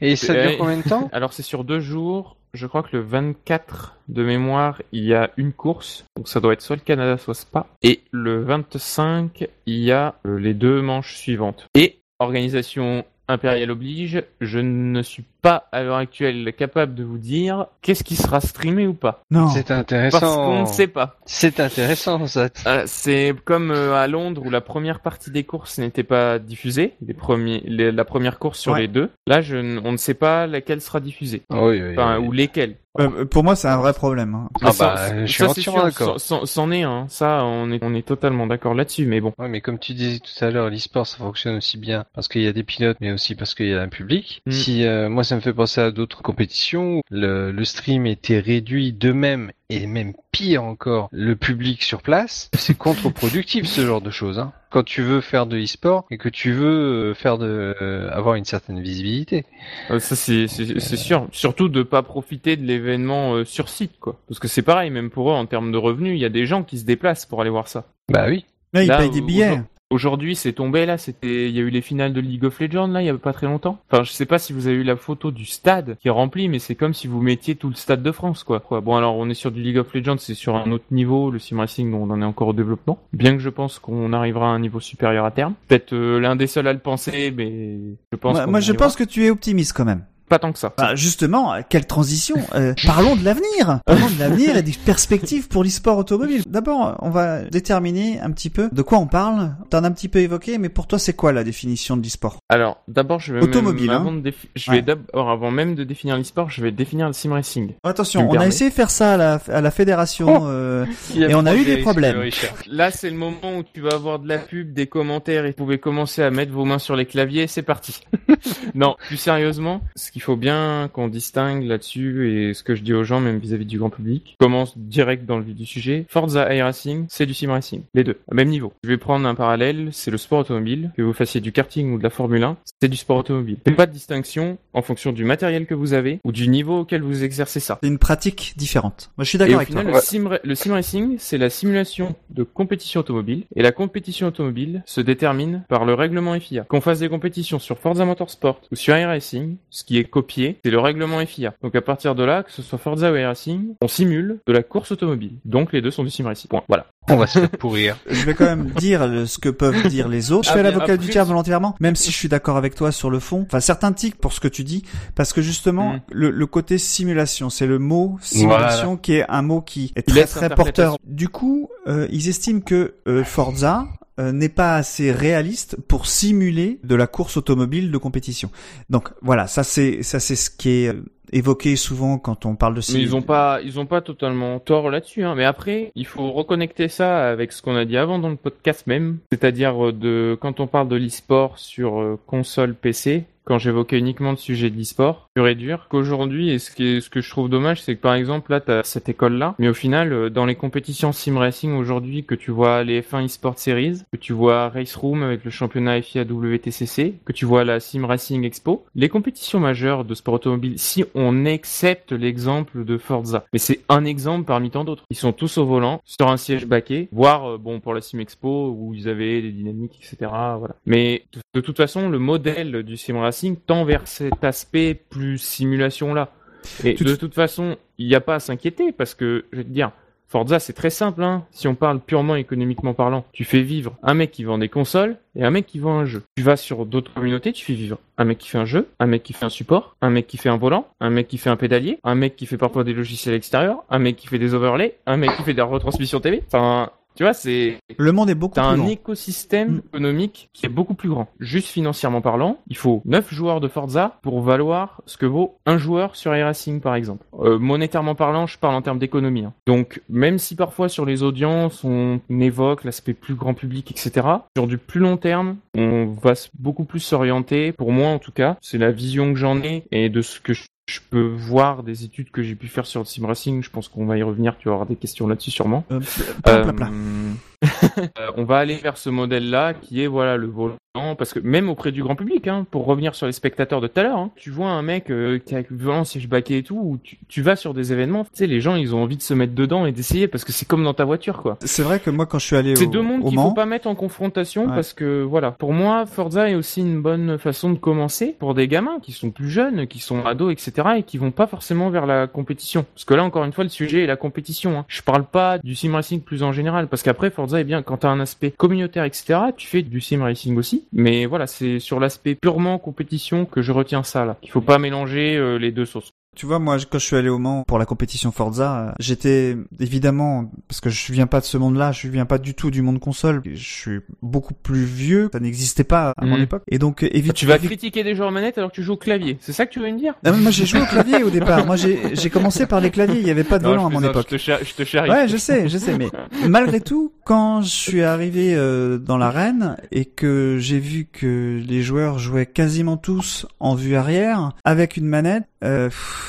Et ça dure combien de temps Alors c'est sur deux jours. Je crois que le 24 de mémoire, il y a une course. Donc ça doit être soit le Canada, soit Spa. Et le 25, il y a euh, les deux manches suivantes. Et organisation impériale oblige, je ne suis pas à l'heure actuelle capable de vous dire qu'est-ce qui sera streamé ou pas. Non. C'est Parce intéressant. qu'on ne sait pas. C'est intéressant ça. Euh, c'est comme euh, à Londres où la première partie des courses n'était pas diffusée, les premiers, les- la première course sur Ouais. les deux. Là, je, n- on ne sait pas laquelle sera diffusée, Oui, oui, enfin oui. ou lesquelles. Euh, pour moi, c'est un vrai problème. hein. Ah bah, je suis ça, entièrement sûr, d'accord. c'en- est un, ça, on est, on est totalement d'accord là-dessus, mais bon. Ouais, mais comme tu disais tout à l'heure, l'e-sport ça fonctionne aussi bien parce qu'il y a des pilotes, mais aussi parce qu'il y a un public. Mm. Si euh, moi ça me fait penser à d'autres compétitions, où le, le stream était réduit de même et même pire encore, le public sur place, c'est contre-productif ce genre de choses. Hein. Quand tu veux faire de e-sport et que tu veux euh, faire de euh, avoir une certaine visibilité. Euh, Ça, c'est sûr. Surtout de pas profiter de l'événement euh, sur site, quoi. Parce que c'est pareil, même pour eux, en termes de revenus, il y a des gens qui se déplacent pour aller voir ça. Bah oui. Là, ils Là, payent des billets. Aujourd'hui, c'est tombé là. C'était, il y a eu les finales de League of Legends là, il y a pas très longtemps. Enfin, je sais pas si vous avez eu la photo du stade qui est rempli, mais c'est comme si vous mettiez tout le stade de France, quoi. Quoi. Bon, alors on est sur du League of Legends, c'est sur un autre niveau. Le sim racing, on en est encore au développement. Bien que je pense qu'on arrivera à un niveau supérieur à terme. Peut-être euh, l'un des seuls à le penser, mais je pense. Moi, je pense que tu es optimiste quand même. Pas tant que ça. Bah, justement, quelle transition Euh, Parlons de l'avenir. Parlons de l'avenir et des perspectives pour l'e-sport automobile. D'abord, on va déterminer un petit peu de quoi on parle. T'en as un petit peu évoqué, mais pour toi, c'est quoi la définition de l'e-sport? Alors, d'abord, je vais Automobile, même, hein. avant de je Ouais. vais d'abord, avant même de définir l'e-sport, je vais définir le sim racing. Attention, Tu me on a essayé de faire ça à la, à la fédération. Oh. euh, Et on a eu des problèmes. Là, c'est le moment où tu vas avoir de la pub, des commentaires et vous pouvez commencer à mettre vos mains sur les claviers. C'est parti. non, plus sérieusement, ce qu'il faut bien qu'on distingue là-dessus et ce que je dis aux gens, même vis-à-vis du grand public, commence direct dans le vif du sujet. Forza iRacing, c'est du sim racing. Les deux, à même niveau. Je vais prendre un parallèle, c'est le sport automobile. Que vous fassiez du karting ou de la Formule 1, c'est du sport automobile. Il n'y a pas de distinction en fonction du matériel que vous avez ou du niveau auquel vous exercez ça. c'est une pratique différente. Moi, je suis d'accord avec final, toi. le, sim, ra- le sim racing, c'est la simulation de compétition automobile. Et la compétition automobile se détermine par le règlement FIA. Qu'on fasse des compétitions sur Forza Motorsport ou sur iRacing, ce qui est copié, c'est le règlement FIA. Donc à partir de là, que ce soit Forza ou iRacing, on simule de la course automobile. Donc les deux sont du sim racing. Point. Voilà. On va se faire pourrir. Je vais quand même dire ce que peuvent dire les autres. Je Ah, fais mais l'avocat du si- volontairement, même si je suis d'accord avec toi sur le fond. Enfin, certains tics pour ce que tu dis, parce que justement, Mm. le, le côté simulation, c'est le mot simulation qui est un mot qui est très laisse très porteur. Du coup, euh, ils estiment que euh, Forza n'est pas assez réaliste pour simuler de la course automobile de compétition. Donc voilà, ça c'est ça c'est ce qui est euh, évoqué souvent quand on parle de Mais sim- ils ont pas, ils ont pas totalement tort là-dessus. Hein. Mais après, il faut reconnecter ça avec ce qu'on a dit avant dans le podcast même, c'est-à-dire euh, de quand on parle de l'e-sport sur euh, console PC. Quand j'évoquais uniquement le sujet de l'e-sport, pur et dur, qu'aujourd'hui, et ce, que je trouve dommage, c'est que par exemple, là, t'as cette école-là, mais au final, euh, dans les compétitions sim racing aujourd'hui, que tu vois les F1 eSport Series, que tu vois Race Room avec le championnat FIA WTCC, que tu vois la Sim Racing Expo, les compétitions majeures de sport automobile, si on accepte l'exemple de Forza, mais c'est un exemple parmi tant d'autres. Ils sont tous au volant, sur un siège baquet, voire, euh, bon, pour la Sim Expo, où ils avaient des dynamiques, etc., voilà. Mais de toute façon, le modèle du Sim Racing tend vers cet aspect plus simulation-là. Et Tout- de toute façon, il n'y a pas à s'inquiéter, parce que, je vais te dire, Forza, c'est très simple, hein. Si on parle purement économiquement parlant, tu fais vivre un mec qui vend des consoles et un mec qui vend un jeu. Tu vas sur d'autres communautés, tu fais vivre un mec qui fait un jeu, un mec qui fait un support, un mec qui fait un volant, un mec qui fait un pédalier, un mec qui fait parfois des logiciels extérieurs, un mec qui fait des overlays, un mec qui fait des retransmissions TV. Enfin, Tu vois, c'est Le monde est beaucoup T'as plus un grand. écosystème Mm. économique qui est beaucoup plus grand. Juste financièrement parlant, il faut 9 joueurs de Forza pour valoir ce que vaut un joueur sur iRacing par exemple. Euh, monétairement parlant, je parle en termes d'économie. hein. Donc même si parfois sur les audiences on évoque l'aspect plus grand public, etc., sur du plus long terme, on va beaucoup plus s'orienter, pour moi en tout cas, c'est la vision que j'en ai et de ce que je je peux voir des études que j'ai pu faire sur le sim racing, je pense qu'on va y revenir, tu vas avoir des questions là-dessus sûrement. Euh, euh, on va aller vers ce modèle-là qui est voilà le volant parce que même auprès du grand public, hein, pour revenir sur les spectateurs de tout à l'heure, hein, tu vois un mec euh, qui a le volant siège baquet et tout, où tu, tu vas sur des événements, tu sais les gens ils ont envie de se mettre dedans et d'essayer parce que c'est comme dans ta voiture quoi. C'est vrai que moi, quand je suis allé C'est deux mondes qu'il faut pas mettre en confrontation Ouais. parce que voilà, pour moi Forza est aussi une bonne façon de commencer pour des gamins qui sont plus jeunes, qui sont ados, etc. et qui vont pas forcément vers la compétition. Parce que là encore une fois le sujet est la compétition. Hein. Je parle pas du sim racing plus en général parce qu'après Forza est bien quand t'as un aspect communautaire, etc. Tu fais du sim racing aussi, mais voilà c'est sur l'aspect purement compétition que je retiens ça là. Il faut pas mélanger euh, les deux sauces. Tu vois, moi, quand je suis allé au Mans pour la compétition Forza, euh, j'étais évidemment, parce que je viens pas de ce monde-là, je viens pas du tout du monde console, je suis beaucoup plus vieux, ça n'existait pas à mon Mhm. époque. Et donc, évidemment... Tu vas critiquer des joueurs manettes alors que tu joues au clavier. C'est ça que tu veux me dire? Ah, mais moi, j'ai joué au clavier au départ. Moi, j'ai commencé par les claviers, il y avait pas de Non, volant à mon époque. Je te, char- je te charrie. Ouais, je sais, je sais, mais malgré tout, quand je suis arrivé euh, dans l'arène et que j'ai vu que les joueurs jouaient quasiment tous en vue arrière avec une manette, euh, pff,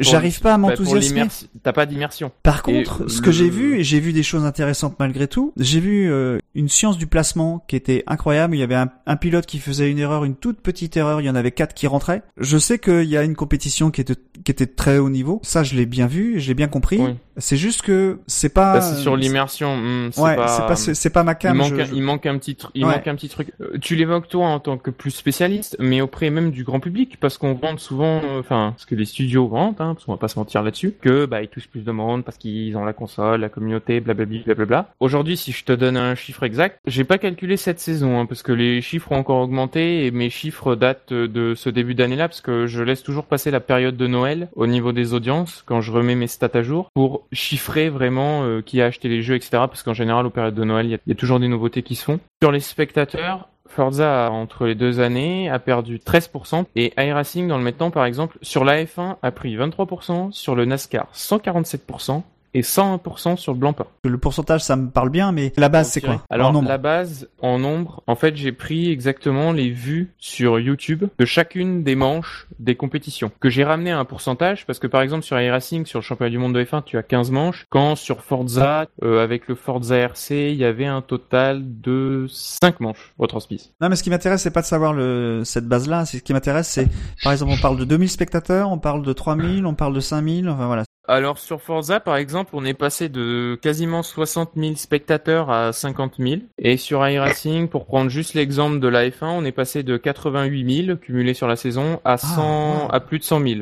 j'arrive pas à Bah, m'enthousiasmer. T'as pas d'immersion. Par Et contre, ce le- que j'ai vu, et j'ai vu des choses intéressantes malgré tout, j'ai vu euh, une science du placement qui était incroyable. Il y avait un, un pilote qui faisait une erreur, une toute petite erreur, il y en avait quatre qui rentraient. Je sais qu'il y a une compétition qui était, qui était très haut niveau. Ça, je l'ai bien vu, je l'ai bien compris. Oui. C'est juste que c'est pas... Bah, c'est sur l'immersion. hmm, c'est Ouais, pas... c'est pas, c'est pas ma Il cam. manque, je- un, je- il manque un petit, il Ouais. manque un petit truc. Euh, Tu l'évoques toi en tant que plus spécialiste, mais auprès même du grand public, parce qu'on vend souvent, euh, enfin, ce que les studios vendent, hein, parce qu'on va pas se mentir là-dessus, que bah ils touchent plus de monde parce qu'ils ont la console, la communauté, blablabla. Aujourd'hui, si je te donne un chiffre exact, j'ai pas calculé cette saison, hein, parce que les chiffres ont encore augmenté et mes chiffres datent de ce début d'année-là, parce que je laisse toujours passer la période de Noël au niveau des audiences quand je remets mes stats à jour pour chiffrer vraiment euh, qui a acheté les jeux, etc. Parce qu'en général, aux périodes de Noël, il y, y a toujours des nouveautés qui se font. Sur les spectateurs, Forza, entre les deux années, a perdu 13%. Et iRacing, dans le maintenant, par exemple, sur la F1, a pris 23%, sur le NASCAR, 147%, et 101% sur le Blancpain. Le pourcentage, ça me parle bien, mais la base, c'est quoi Alors En la base en nombre, en fait j'ai pris exactement les vues sur YouTube de chacune des manches des compétitions que j'ai ramené à un pourcentage parce que par exemple sur iRacing sur le championnat du monde de F1 tu as 15 manches quand sur Forza euh, avec le Forza RC il y avait un total de 5 manches retransmises. Non, mais ce qui m'intéresse, c'est pas de savoir le, cette base-là. Ce qui m'intéresse, c'est, par exemple, on parle de 2000 spectateurs, on parle de 3000, on parle de 5000, enfin voilà. Alors sur Forza par exemple on est passé de quasiment 60 000 spectateurs à 50 000 et sur iRacing pour prendre juste l'exemple de la F1 on est passé de 88 000 cumulés sur la saison à 100 wow. à plus de 100 000.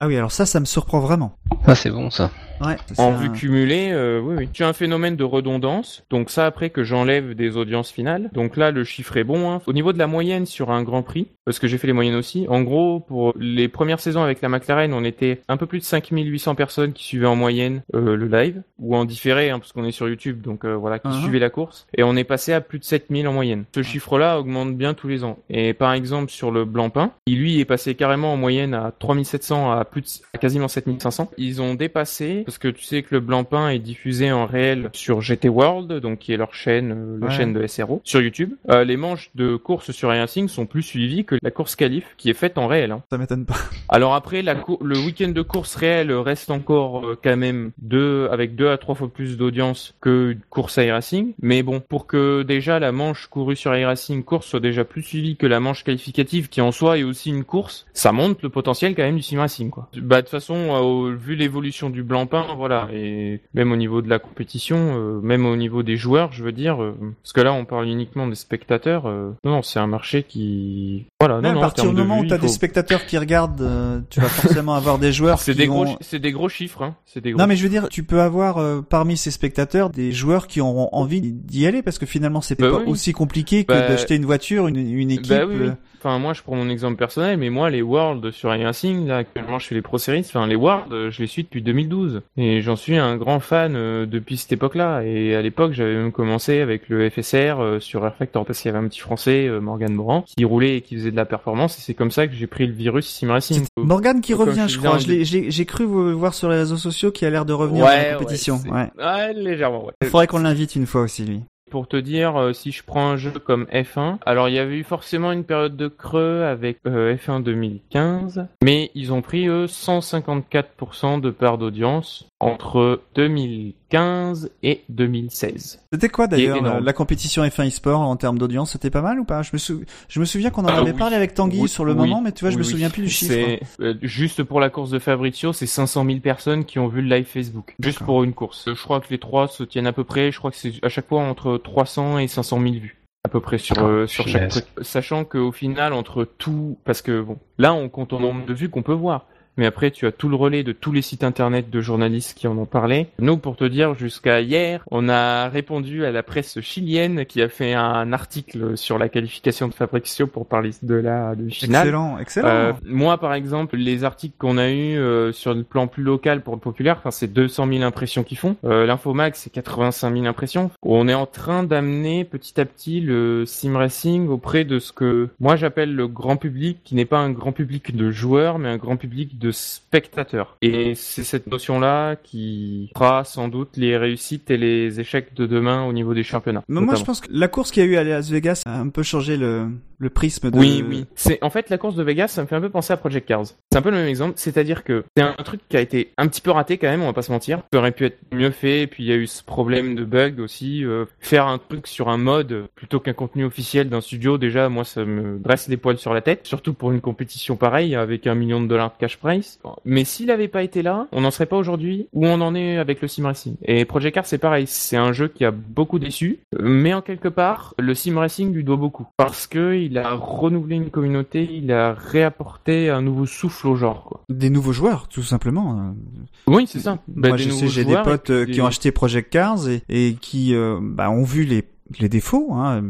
Ah oui, alors ça, ça me surprend vraiment. Ah, c'est bon ça. Ouais. En vue cumulée, euh, oui, oui. Tu as un phénomène de redondance. Donc ça, après que j'enlève des audiences finales. Donc là, le chiffre est bon. hein. Au niveau de la moyenne sur un Grand Prix, parce que j'ai fait les moyennes aussi. En gros, pour les premières saisons avec la McLaren, on était un peu plus de 5800 personnes qui suivaient en moyenne euh, le live ou en différé, hein, parce qu'on est sur YouTube, donc euh, voilà, qui Uh-huh. suivaient la course. Et on est passé à plus de 7000 en moyenne. Ce chiffre-là augmente bien tous les ans. Et par exemple sur le Blancpain, il lui est passé carrément en moyenne à 3700 à plus de, à quasiment 7500. Ils ont dépassé parce que tu sais que le Blancpain est diffusé en réel sur GT World, donc qui est leur chaîne, euh, la Ouais. chaîne de SRO, sur YouTube. Euh, les manches de course sur iRacing sont plus suivies que la course qualif qui est faite en réel. hein. Ça m'étonne pas. Alors après, la le week-end de course réelle reste encore euh, quand même deux, avec deux à trois fois plus d'audience que course iRacing. Mais bon, pour que déjà la manche courue sur iRacing course soit déjà plus suivie que la manche qualificative qui en soi est aussi une course, ça monte le potentiel quand même du sim racing quoi. Bah de toute façon, euh, vu l'évolution du blanc-pain, voilà, et même au niveau de la compétition, euh, même au niveau des joueurs, je veux dire, euh, parce que là on parle uniquement des spectateurs. euh, non, non, c'est un marché qui, voilà, non, Même non, à partir du moment où t'as des spectateurs qui regardent, tu vas forcément avoir des joueurs c'est des vont... gros, c'est des gros chiffres, hein. C'est des gros. Non mais je veux dire, tu peux avoir euh, parmi ces spectateurs des joueurs qui auront envie d'y aller parce que finalement c'est Bah pas oui. aussi compliqué que Bah- d'acheter une voiture, une, une équipe. Bah oui, oui. euh, Enfin, moi, je prends mon exemple personnel, mais moi, les Worlds sur iRacing, là, actuellement, je fais les Pro Series, enfin, les Worlds, je les suis depuis 2012. Et j'en suis un grand fan euh, depuis cette époque-là. Et à l'époque, j'avais même commencé avec le FSR euh, sur Air Factor parce qu'il y avait un petit français, euh, Morgan Moran, qui roulait et qui faisait de la performance. Et c'est comme ça que j'ai pris le virus Sim Racing. Morgan qui revient, je crois. J'ai cru vous voir sur les réseaux sociaux qu'il a l'air de revenir dans la compétition. Ouais. ouais, légèrement, ouais. Il faudrait qu'on l'invite une fois aussi, lui. Pour te dire, euh, si je prends un jeu comme F1, alors il y avait eu forcément une période de creux avec euh, F1 2015, mais ils ont pris eux 154% de part d'audience entre 2015 et 2016. C'était quoi d'ailleurs énorme. la, la compétition F1 e-sport en termes d'audience? C'était pas mal ou pas? Je me, sou- je me souviens qu'on en Ah avait oui. parlé avec Tanguy Oui, sur le oui, moment, mais tu vois, je me oui, souviens plus du chiffre. C'est euh, juste pour la course de Fabrizio, c'est 500 000 personnes qui ont vu le live Facebook, juste pour une course. Euh, Je crois que les trois se tiennent à peu près. Je crois que c'est à chaque fois entre 300 et 500 000 vues. À peu près sur euh, sur chaque truc. Sachant qu'au final, entre tout, parce que bon, là, on compte en nombre de vues qu'on peut voir. Mais après, tu as tout le relais de tous les sites internet de journalistes qui en ont parlé. Nous, pour te dire, jusqu'à hier, on a répondu à la presse chilienne qui a fait un article sur la qualification de Fabrizio pour parler de la de finale. Excellent, excellent. Euh, moi, par exemple, les articles qu'on a eu euh, sur le plan plus local pour le populaire, enfin, c'est 200 000 impressions qu'ils font. Euh, c'est 85 000 impressions. On est en train d'amener petit à petit le sim racing auprès de ce que moi j'appelle le grand public, qui n'est pas un grand public de joueurs, mais un grand public de spectateurs. Et c'est cette notion-là qui fera sans doute les réussites et les échecs de demain au niveau des championnats. Mais moi, je pense que la course qu'il y a eu à Las Vegas a un peu changé le, le prisme de. Oui, oui. C'est en fait la course de Vegas, ça me fait un peu penser à Project Cars. C'est un peu le même exemple, c'est-à-dire que c'est un truc qui a été un petit peu raté quand même, on va pas se mentir. Ça aurait pu être mieux fait, et puis il y a eu ce problème de bug aussi. euh, faire un truc sur un mode plutôt qu'un contenu officiel d'un studio, déjà moi ça me dresse les poils sur la tête, surtout pour une compétition pareille avec un million de dollars de cash Mais s'il avait pas été là, on n'en serait pas aujourd'hui où on en est avec le sim racing. Et Project Cars c'est pareil, c'est un jeu qui a beaucoup déçu, mais en quelque part le sim racing lui doit beaucoup parce que il a renouvelé une communauté, il a réapporté un nouveau souffle au genre. Quoi. Des nouveaux joueurs, tout simplement. Euh, Oui, c'est ça. Bah, Moi, des je sais, j'ai des potes euh, des- qui ont acheté Project Cars et, et qui euh, bah, ont vu les les défauts, hein,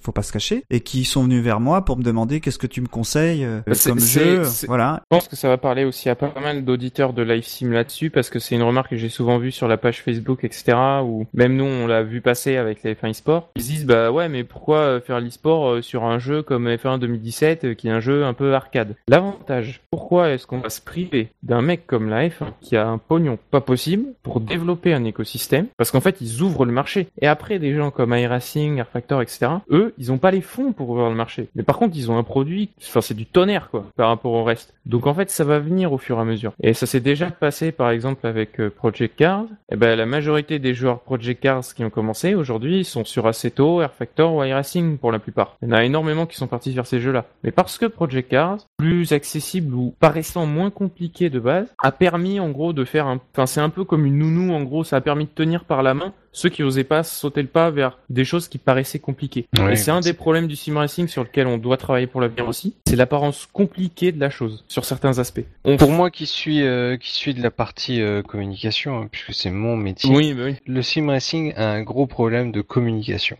faut pas se cacher, et qui sont venus vers moi pour me demander qu'est-ce que tu me conseilles euh, Bah, comme jeu, voilà. Je pense que ça va parler aussi à pas mal d'auditeurs de Live Sim là-dessus parce que c'est une remarque que j'ai souvent vue sur la page Facebook, etc. Où même nous on l'a vu passer avec les F1 eSport. Ils se disent bah ouais mais pourquoi euh, faire l'eSport euh, sur un jeu comme F1 2017 euh, qui est un jeu un peu arcade? L'avantage, pourquoi est-ce qu'on va se priver d'un mec comme la F1 qui a un pognon pas possible pour développer un écosystème? Parce qu'en fait ils ouvrent le marché. Et après des gens comme iRacing, Air Factor, etc. Eux ils ont pas les fonds pour ouvrir le marché. Mais par contre ils ont un produit, enfin c'est du tonnerre quoi par rapport au reste. Donc en fait ça va venir au fur et à mesure. Et ça s'est déjà passé par exemple avec euh, Project Cars. Et ben la majorité des joueurs Project Cars qui ont commencé aujourd'hui sont sur Assetto, Air Factor ou iRacing pour la plupart. Il y en a énormément qui sont partis vers ces jeux-là. Mais parce que Project Cars, plus accessible ou paraissant moins compliqué de base, a permis en gros de faire un, enfin c'est un peu comme une nounou en gros, ça a permis de tenir par la main ceux qui osaient pas sauter le pas vers des choses qui paraissaient compliquées. Et c'est un des problèmes du sim racing sur lequel on doit travailler pour l'avenir aussi, c'est l'apparence compliquée de la chose sur certains aspects. On Pour moi qui suis euh, qui suis de la partie euh, communication, hein, puisque c'est mon métier, oui, oui. le sim racing a un gros problème de communication.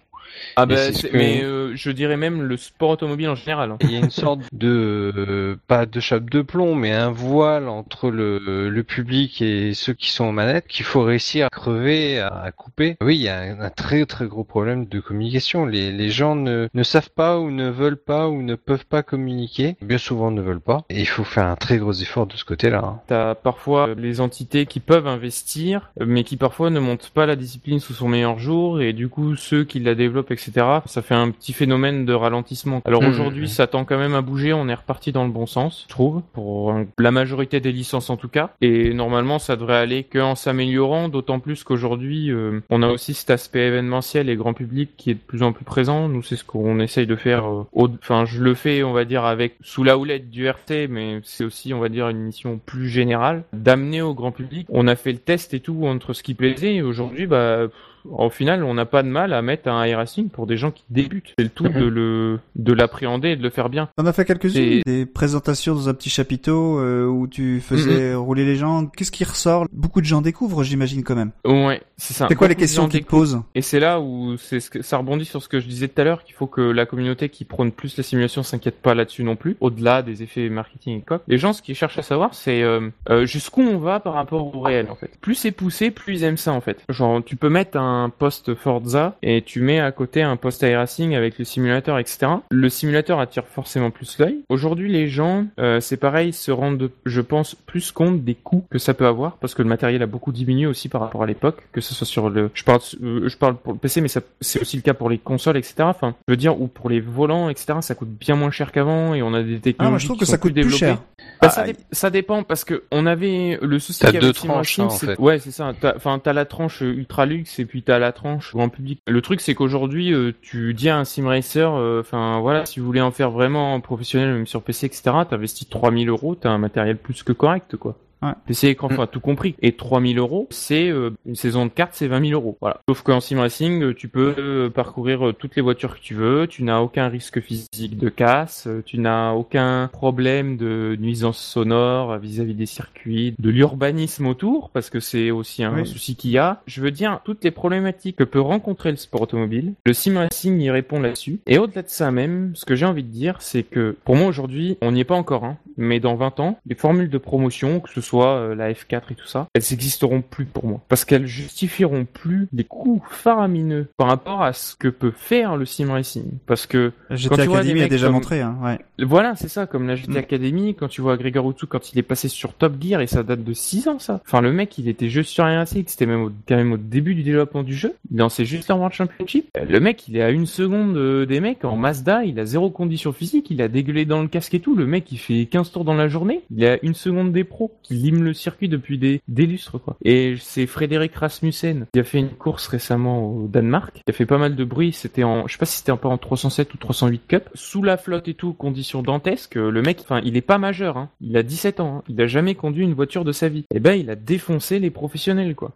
Ah bah, c'est ce que- mais euh, je dirais même le sport automobile en général. hein. Il y a une sorte de euh, pas de chape de plomb, mais un voile entre le, le public et ceux qui sont aux manettes qu'il faut réussir à crever, à, à couper. Oui, il y a un, un très très gros problème de communication. Les, les gens ne, ne savent pas ou ne veulent pas ou ne peuvent pas communiquer. Bien souvent ne veulent pas. Et il faut faire un très gros effort de ce côté-là. hein. T'as parfois les entités qui peuvent investir, mais qui parfois ne montent pas la discipline sous son meilleur jour, et du coup ceux qui la développent, etc. Ça fait un petit phénomène de ralentissement. Alors Mhm. aujourd'hui, ça tend quand même à bouger. On est reparti dans le bon sens, je trouve, pour la majorité des licences en tout cas. Et normalement, ça devrait aller qu'en s'améliorant, d'autant plus qu'aujourd'hui, euh, on a aussi cet aspect événementiel et grand public qui est de plus en plus présent. Nous, c'est ce qu'on essaye de faire. euh, au- Enfin, je le fais, on va dire, avec sous la houlette du RT, mais c'est aussi, on va dire, une mission plus générale d'amener au grand public. On a fait le test et tout entre ce qui plaisait. Et aujourd'hui, bah au final, on n'a pas de mal à mettre un iRacing pour des gens qui débutent. C'est le tout Mhm. de le de l'appréhender et de le faire bien. On a fait quelques-unes, des présentations dans un petit chapiteau euh, où tu faisais rouler les gens. Qu'est-ce qui ressort? Beaucoup de gens découvrent, j'imagine quand même. Ouais, c'est ça. C'est quoi les Beaucoup questions qu'ils posent? Et c'est là où c'est ce que ça rebondit sur ce que je disais tout à l'heure, qu'il faut que la communauté qui prône plus la simulation s'inquiète pas là-dessus non plus, au-delà des effets marketing et quoi. Les gens, ce qu'ils cherchent à savoir, c'est euh, euh, jusqu'où on va par rapport au réel en fait. Plus c'est poussé, plus ils aiment ça en fait. Genre, tu peux mettre un poste Forza et tu mets à côté un poste iRacing avec le simulateur, etc. Le simulateur attire forcément plus l'œil. Aujourd'hui, les gens, euh, c'est pareil, se rendent, je pense, plus compte des coûts que ça peut avoir parce que le matériel a beaucoup diminué aussi par rapport à l'époque, que ce soit sur le, je parle, euh, je parle pour le PC, mais c'est aussi le cas pour les consoles, etc. Enfin, je veux dire, ou pour les volants, etc. Ça coûte bien moins cher qu'avant et on a des technologies Ah, moi je trouve qui que sont ça coûte plus développées. cher. Bah, ça, Ah, dé- ça dépend parce que on avait le souci T'as deux tranches, hein, en c'est- fait. Ouais, c'est ça. Enfin, t'as la tranche euh, ultra luxe et puis t'as la tranche grand public. Le truc, c'est qu'aujourd'hui, euh, tu dis à un sim racer, euh, enfin voilà, si vous voulez en faire vraiment professionnel, même sur PC, etc., t'investis 3000 euros, t'as un matériel plus que correct, quoi. Ouais. PC écran, enfin tout compris. Et 3000 euros, c'est euh, une saison de cartes, c'est 20 000 euros. Voilà. Sauf qu'en sim racing, euh, tu peux euh, parcourir toutes les voitures que tu veux. Tu n'as aucun risque physique de casse. Tu n'as aucun problème de nuisance sonore vis-à-vis des circuits, de l'urbanisme autour, parce que c'est aussi un Oui. souci qu'il y a. Je veux dire, toutes les problématiques que peut rencontrer le sport automobile, le sim racing y répond là-dessus. Et au-delà de ça même, ce que j'ai envie de dire, c'est que pour moi aujourd'hui, on n'y est pas encore, hein, mais dans 20 ans, les formules de promotion, que ce soit euh, la F4 et tout ça, elles n'existeront plus pour moi. Parce qu'elles justifieront plus les coûts faramineux par rapport à ce que peut faire le sim racing. Parce que GTA Academy a déjà comme- montré, hein, ouais. voilà, c'est ça, comme la GT Mm. Academy, quand tu vois Gregor Utsu quand il est passé sur Top Gear, et ça date de 6 ans, ça. Enfin, le mec, il était juste sur RC, c'était même au, quand même au début du développement du jeu. Il lançait juste la World Championship. Le mec, il est à une seconde euh, des mecs en Mazda, il a zéro condition physique, il a dégueulé dans le casque et tout. Le mec, il fait 15 tours dans la journée, il est à une seconde des pros, lime le circuit depuis des, des lustres, quoi. Et c'est Frédéric Rasmussen, qui a fait une course récemment au Danemark, qui a fait pas mal de bruit, c'était en, je sais pas si c'était un peu en 307 ou 308 Cup, sous la flotte et tout, conditions dantesques, le mec, enfin, il est pas majeur, hein. Il a 17 ans, hein. Il a jamais conduit une voiture de sa vie. Et ben, il a défoncé les professionnels, quoi.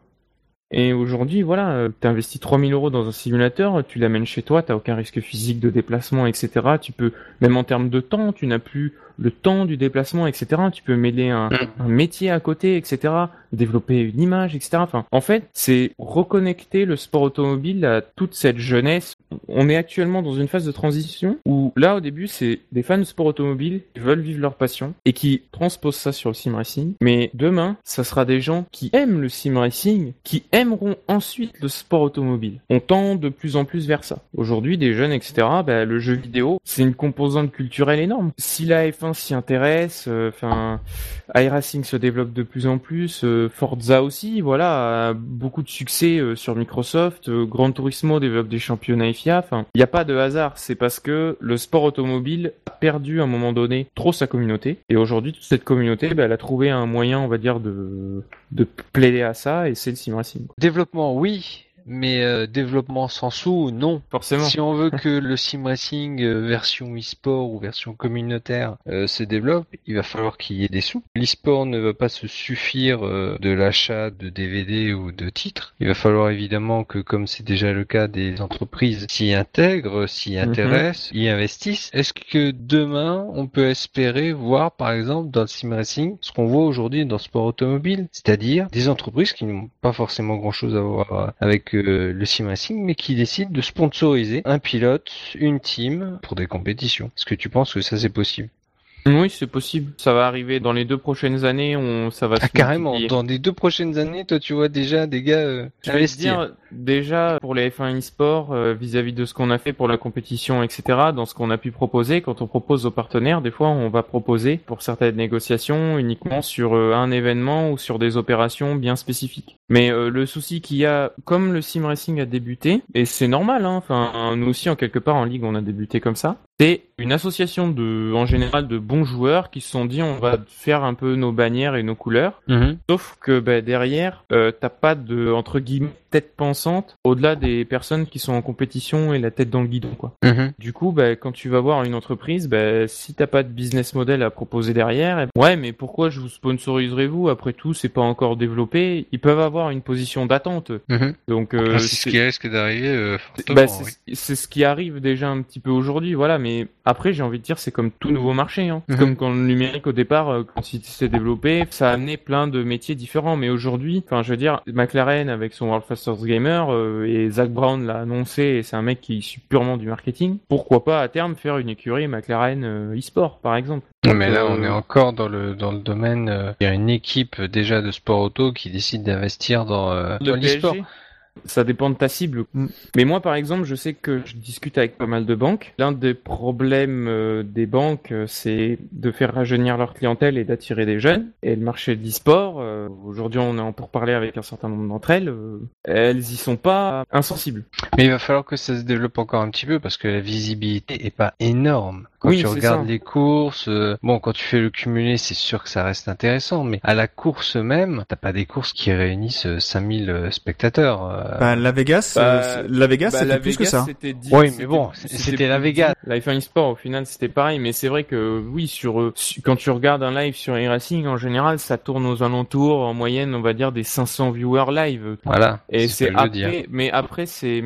Et aujourd'hui, voilà, euh, t'investis 3000 euros dans un simulateur, tu l'amènes chez toi, t'as aucun risque physique de déplacement, etc. Tu peux, même en termes de temps, tu n'as plus le temps du déplacement, etc. Tu peux mêler un, un métier à côté, etc. Développer une image, etc. Enfin, en fait, c'est reconnecter le sport automobile à toute cette jeunesse. On est actuellement dans une phase de transition où là, au début, c'est des fans de sport automobile qui veulent vivre leur passion et qui transposent ça sur le sim racing. Mais demain, ça sera des gens qui aiment le sim racing, qui aimeront ensuite le sport automobile. On tend de plus en plus vers ça. Aujourd'hui, des jeunes, etc., bah, le jeu vidéo, c'est une composante culturelle énorme. Si la F1 s'y intéresse, euh, enfin, iRacing se développe de plus en plus, euh, Forza aussi, voilà, a beaucoup de succès euh, sur Microsoft, Gran Turismo développe des championnats FIA, enfin, il n'y a pas de hasard, c'est parce que le sport automobile a perdu à un moment donné trop sa communauté, et aujourd'hui, toute cette communauté, bah, elle a trouvé un moyen, on va dire, de, de plaider à ça, et c'est le sim racing. Développement, oui, mais euh, développement sans sous, non. Forcément. Si on veut que le sim racing euh, version e-sport ou version communautaire euh, se développe, il va falloir qu'il y ait des sous. L'e-sport ne va pas se suffire euh, de l'achat de DVD ou de titres. Il va falloir évidemment que, comme c'est déjà le cas, des entreprises s'y intègrent, s'y intéressent, y investissent. Est-ce que demain, on peut espérer voir, par exemple, dans le sim racing, ce qu'on voit aujourd'hui dans le sport automobile, c'est-à-dire des entreprises qui n'ont pas forcément grand-chose à voir avec le sim racing, mais qui décident de sponsoriser un pilote, une team pour des compétitions. Est-ce que tu penses que ça c'est possible? Oui, c'est possible. Ça va arriver dans les deux prochaines années. On, ça va Ah, se carrément. multiplier. Dans les deux prochaines années, toi, tu vois déjà des gars euh, Je vais dire, déjà, pour les F1 e-sport, euh, vis-à-vis de ce qu'on a fait pour la compétition, etc., dans ce qu'on a pu proposer, quand on propose aux partenaires, des fois, on va proposer, pour certaines négociations, uniquement sur euh, un événement ou sur des opérations bien spécifiques. Mais euh, le souci qu'il y a, comme le sim racing a débuté, et c'est normal, hein, enfin, nous aussi, en quelque part, en ligue, on a débuté comme ça, c'est une association de, en général, de bons joueurs qui se sont dit, on va faire un peu nos bannières et nos couleurs, Mhm. Sauf que bah, derrière, euh, t'as pas de entre guillemets tête pensante au-delà des personnes qui sont en compétition et la tête dans le guidon, quoi. Mhm. Du coup, bah, quand tu vas voir une entreprise, bah, si t'as pas de business model à proposer derrière, eh, ouais, mais pourquoi je vous sponsoriserez-vous Après tout, c'est pas encore développé. Ils peuvent avoir une position d'attente. Mhm. Donc, euh, Ah, c'est ce qui risque d'arriver euh, bah, c'est oui. c'est ce qui arrive déjà un petit peu aujourd'hui, voilà. Mais après, j'ai envie de dire, c'est comme tout nouveau marché. Hein. C'est Mhm. comme quand le numérique au départ, euh, quand il s'est développé, ça a amené plein de métiers différents. Mais aujourd'hui, enfin, je veux dire, McLaren avec son World Fastest Gamer euh, et Zach Brown l'a annoncé, et c'est un mec qui est issu purement du marketing. Pourquoi pas à terme faire une écurie McLaren euh, e-sport, par exemple Mais là, Euh, on est encore dans le dans le domaine. euh, Il y a une équipe euh, déjà de sport auto qui décide d'investir dans, euh, dans l'e-sport. Ça dépend de ta cible. Mm. Mais moi, par exemple, je sais que je discute avec pas mal de banques. L'un des problèmes euh, des banques, euh, c'est de faire rajeunir leur clientèle et d'attirer des jeunes. Et le marché de l'e-sport, euh, aujourd'hui, on est en pour parler avec un certain nombre d'entre elles, elles y sont pas insensibles. Mais il va falloir que ça se développe encore un petit peu parce que la visibilité est pas énorme. Quand Oui, tu regardes ça. les courses, euh, bon, quand tu fais le cumulé, c'est sûr que ça reste intéressant, mais à la course même, t'as pas des courses qui réunissent euh, 5000 euh, spectateurs. Euh. Bah, la Vegas, Bah, la Vegas, Bah, c'était plus que ça. Oui, mais bon, c'était la Vegas. on e-sport, au final, c'était pareil. Mais c'est vrai que, oui, sur, euh, quand tu regardes un live sur e-racing, en général, ça tourne aux alentours, en moyenne, on va dire, des 500 viewers live. Voilà. Et ce c'est veux dire. après, mais après, c'est,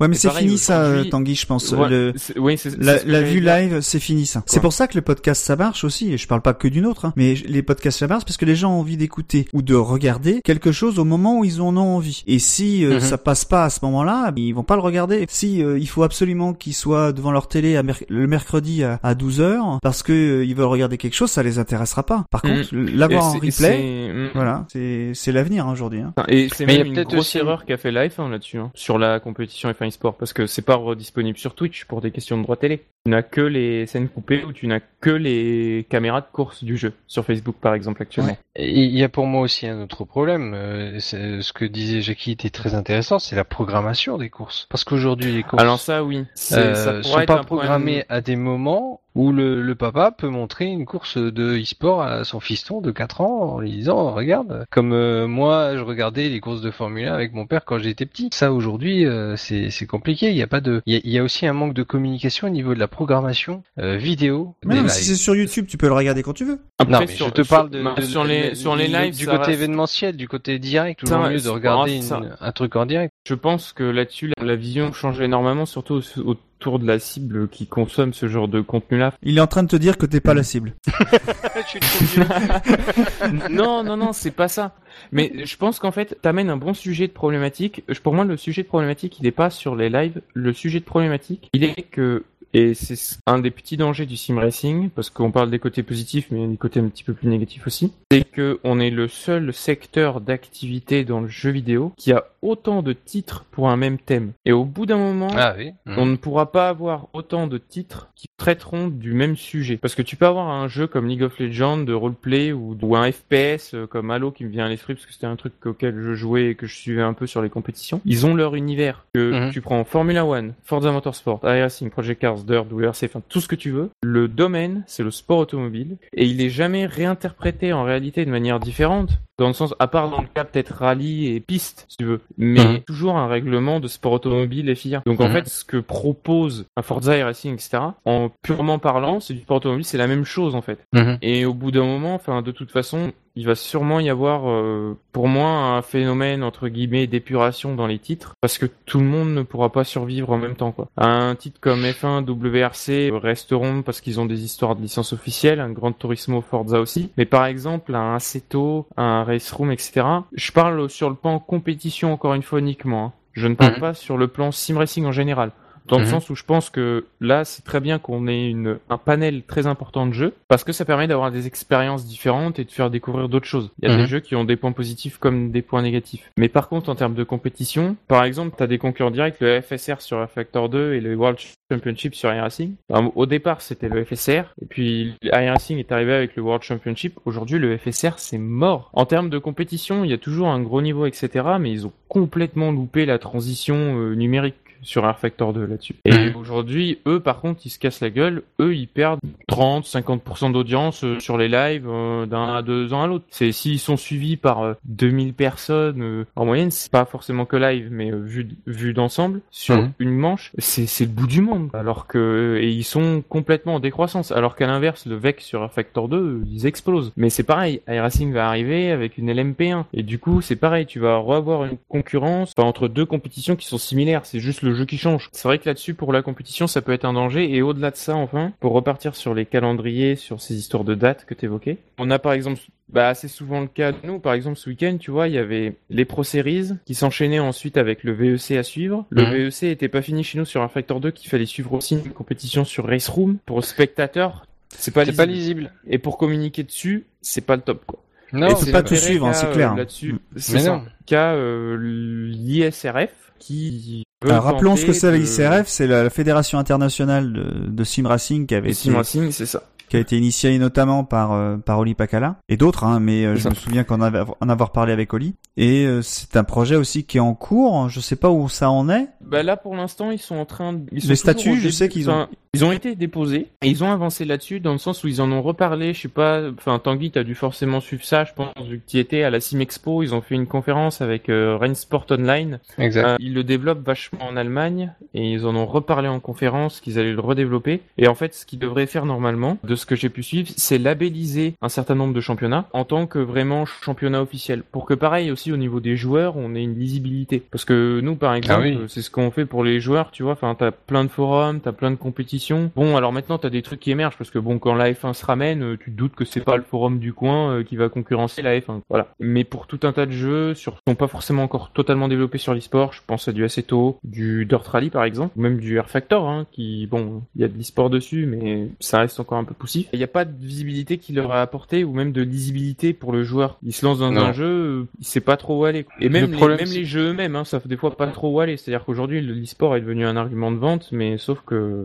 Ouais, mais c'est fini ça, euh, Tanguy, je pense. ouais, Le- oui, c'est, La, la vue live, c'est fini ça. C'est pour ça que le podcast ça marche aussi, et je parle pas que d'une autre, hein, mais les podcasts ça marche parce que les gens ont envie d'écouter ou de regarder quelque chose au moment où ils en ont envie. Et si euh, Mhm. ça passe pas à ce moment-là, ils vont pas le regarder. Si euh, il faut absolument qu'ils soient devant leur télé à le mercredi à, à 12 heures parce que euh, ils veulent regarder quelque chose, ça les intéressera pas. Par Mhm. contre, l'avoir en replay, c'est- voilà, c'est c'est l'avenir hein, aujourd'hui. Hein. Et c'est Mais il y a une peut-être grosse aussi- erreur qu'a fait la F1 là-dessus, hein, sur la compétition F1 e-sport, parce que c'est pas redisponible sur Twitch pour des questions de droit télé. Tu n'as que les scènes coupées ou tu n'as que les caméras de course du jeu, sur Facebook par exemple actuellement. Il y a pour moi aussi un autre problème. euh, ce que disait Jackie était très intéressant, c'est la programmation des courses. Parce qu'aujourd'hui, les courses Alors ça oui, euh, ça sont pas programmées à des moments où le, le papa peut montrer une course de e-sport à son fiston de 4 ans en lui disant regarde comme euh, moi je regardais les courses de Formule 1 avec mon père quand j'étais petit ça aujourd'hui euh, c'est c'est compliqué il y a pas de il y a, il y a aussi un manque de communication au niveau de la programmation euh, vidéo Mais non, si c'est sur YouTube, tu peux le regarder quand tu veux. Après, non, mais sur- je te sur- parle de, de- sur les de- sur les lives du côté reste- événementiel, du côté direct, toujours Ça, mieux de regarder une- un truc en direct. Je pense que là-dessus la, la vision change énormément, surtout au- autour de la cible qui consomme ce genre de contenu-là. Il est en train de te dire que t'es pas la cible. non, non, non, c'est pas ça. Mais je pense qu'en fait, t'amènes un bon sujet de problématique. Pour moi, le sujet de problématique, il n'est pas sur les lives. Le sujet de problématique, il est que, et c'est un des petits dangers du sim racing, parce qu'on parle des côtés positifs, mais il y a des côtés un petit peu plus négatifs aussi, c'est que on est le seul secteur d'activité dans le jeu vidéo qui a autant de titres pour un même thème. Et au bout d'un moment, Ah oui. on ne pourra pas avoir autant de titres qui traiteront du même sujet. Parce que tu peux avoir un jeu comme League of Legends de roleplay ou, ou un FPS euh, comme Halo qui me vient à l'esprit parce que c'était un truc auquel je jouais et que je suivais un peu sur les compétitions. Ils ont leur univers. Que Mhm. tu prends Formula One, Forza Motorsport, iRacing, Project Cars, Dirt, WRC, enfin tout ce que tu veux. Le domaine, c'est le sport automobile et il est jamais réinterprété en réalité de manière différente. Dans le sens, à part dans le cas peut-être rallye et piste, si tu veux, mais Mhm. toujours un règlement de sport automobile et FIA. Donc en Mhm. fait, ce que propose un Forza et Racing, etc., en purement parlant, c'est du sport automobile, c'est la même chose en fait. Et au bout d'un moment, enfin, de toute façon, il va sûrement y avoir, euh, pour moi, un phénomène entre guillemets d'épuration dans les titres, parce que tout le monde ne pourra pas survivre en même temps, quoi. Un titre comme F1, WRC resteront parce qu'ils ont des histoires de licence officielle, un Grand Turismo, Forza aussi. Mais par exemple, un Assetto, un Race Room, etc. Je parle sur le plan compétition encore une fois uniquement. hein. Je ne parle Mhm. pas sur le plan sim racing en général. Dans le Mhm. sens où je pense que là, c'est très bien qu'on ait une, un panel très important de jeux, parce que ça permet d'avoir des expériences différentes et de faire découvrir d'autres choses. Il y a Mhm. des jeux qui ont des points positifs comme des points négatifs. Mais par contre, en termes de compétition, par exemple, tu as des concurrents directs, le FSR sur Refactor 2 et le World Championship sur iRacing. Alors, Au départ, c'était le FSR, et puis iRacing est arrivé avec le World Championship. Aujourd'hui, le FSR, c'est mort. En termes de compétition, il y a toujours un gros niveau, etc., mais ils ont complètement loupé la transition euh, numérique sur Air Factor 2 là-dessus. Et aujourd'hui, eux, par contre, ils se cassent la gueule. Eux, ils perdent 30, 50% d'audience euh, sur les lives euh, d'un à deux ans à l'autre. C'est s'ils sont suivis par euh, 2000 personnes euh, en moyenne, c'est pas forcément que live, mais euh, vu vu d'ensemble sur une manche, c'est c'est le bout du monde. Alors que et ils sont complètement en décroissance. Alors qu'à l'inverse, le VEC sur Air Factor 2, euh, ils explosent. Mais c'est pareil, iRacing va arriver avec une LMP1 et du coup, c'est pareil, tu vas revoir une concurrence enfin, entre deux compétitions qui sont similaires, c'est juste le jeu qui change. C'est vrai que là-dessus pour la compétition, ça peut être un danger et au-delà de ça enfin, pour repartir sur les calendriers, sur ces histoires de dates que tu évoquais. On a par exemple bah, assez souvent le cas de nous. Par exemple, ce week-end, tu vois, il y avait les Pro Series qui s'enchaînaient ensuite avec le VEC à suivre. Le Mhm. VEC était pas fini chez nous sur un Factor 2 qu'il fallait suivre aussi une compétition sur Race Room. Pour le spectateur, c'est pas, lisible. pas lisible. Et pour communiquer dessus, c'est pas le top, quoi. Non, c'est pas tout suivre, hein, c'est clair. euh, Là-dessus, Mm. c'est Mais ça. non. Qu'a euh, l'ISRF qui. Alors, rappelons ce que c'est la de- ICRF, c'est la, Fédération internationale de, de sim racing qui avait été, Sim Racing, c'est ça. qui a été initiée notamment par euh, par Oli Pakala et d'autres, hein, mais euh, je me souviens qu'en avait- en avoir parlé avec Oli. Et euh, c'est un projet aussi qui est en cours. Je sais pas où ça en est. Bah là, pour l'instant, ils sont en train de... ils sont Les statuts, je sais qu'ils ont- Enfin, Ils ont été déposés et ils ont avancé là-dessus dans le sens où ils en ont reparlé. Je sais pas, enfin Tanguy, t'as dû forcément suivre ça, je pense, vu que tu étais à la Sim Expo. Ils ont fait une conférence avec euh, Rainsport Online. Exact. Euh, ils le développent vachement en Allemagne et ils en ont reparlé en conférence qu'ils allaient le redévelopper. Et en fait, ce qu'ils devraient faire normalement, de ce que j'ai pu suivre, c'est labelliser un certain nombre de championnats en tant que vraiment championnat officiel. Pour que pareil aussi au niveau des joueurs, on ait une lisibilité. Parce que nous, par exemple, oui. euh, c'est ce qu'on fait pour les joueurs, tu vois. Enfin, t'as plein de forums, t'as plein de compétitions. Bon, alors maintenant, t'as des trucs qui émergent parce que bon, quand la F1 se ramène, euh, tu te doutes que c'est pas le forum du coin euh, qui va concurrencer la F1. Voilà. Mais pour tout un tas de jeux, sur, qui sont pas forcément encore totalement développés sur l'e-sport, je pense à du Assetto, du Dirt Rally par exemple, ou même du Air Factor, hein, qui, bon, il y a de l'e-sport dessus, mais ça reste encore un peu poussif. Il n'y a pas de visibilité qu'il leur a apporté ou même de lisibilité pour le joueur. Il se lance dans Non. un jeu, euh, il sait pas trop où aller. Et même, Le les, même jeux eux-mêmes, hein, ça fait des fois pas trop où aller. C'est-à-dire qu'aujourd'hui, le- l'e-sport est devenu un argument de vente, mais sauf que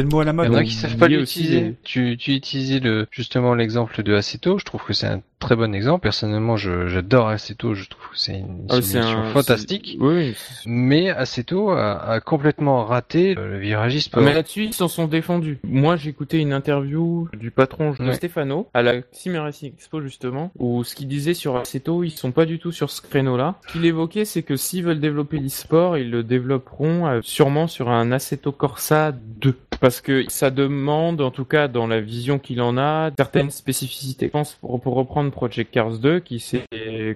C'est le mot à la Il y mode. en a qui savent pas l'utiliser. des- Tu, tu utilisais le, justement l'exemple de Aceto. Je trouve que c'est un très bon exemple. Personnellement, je, j'adore Aceto. Je trouve que c'est une Ah, un- fantastique. c'est- Oui, Mais Aceto a, a complètement raté le virage e-sport. Mais là-dessus, ils s'en sont défendus. Moi, j'ai écouté une interview du patron de Ouais. Stefano à la Sim Racing Expo, justement, où ce qu'il disait sur Assetto, ils sont pas du tout sur ce créneau-là. Ce qu'il évoquait, c'est que s'ils veulent développer l'e-sport, ils le développeront euh, sûrement sur un Assetto Corsa 2. Parce que ça demande, en tout cas dans la vision qu'il en a, certaines spécificités. Je pense, pour, pour reprendre Project Cars 2, qui s'est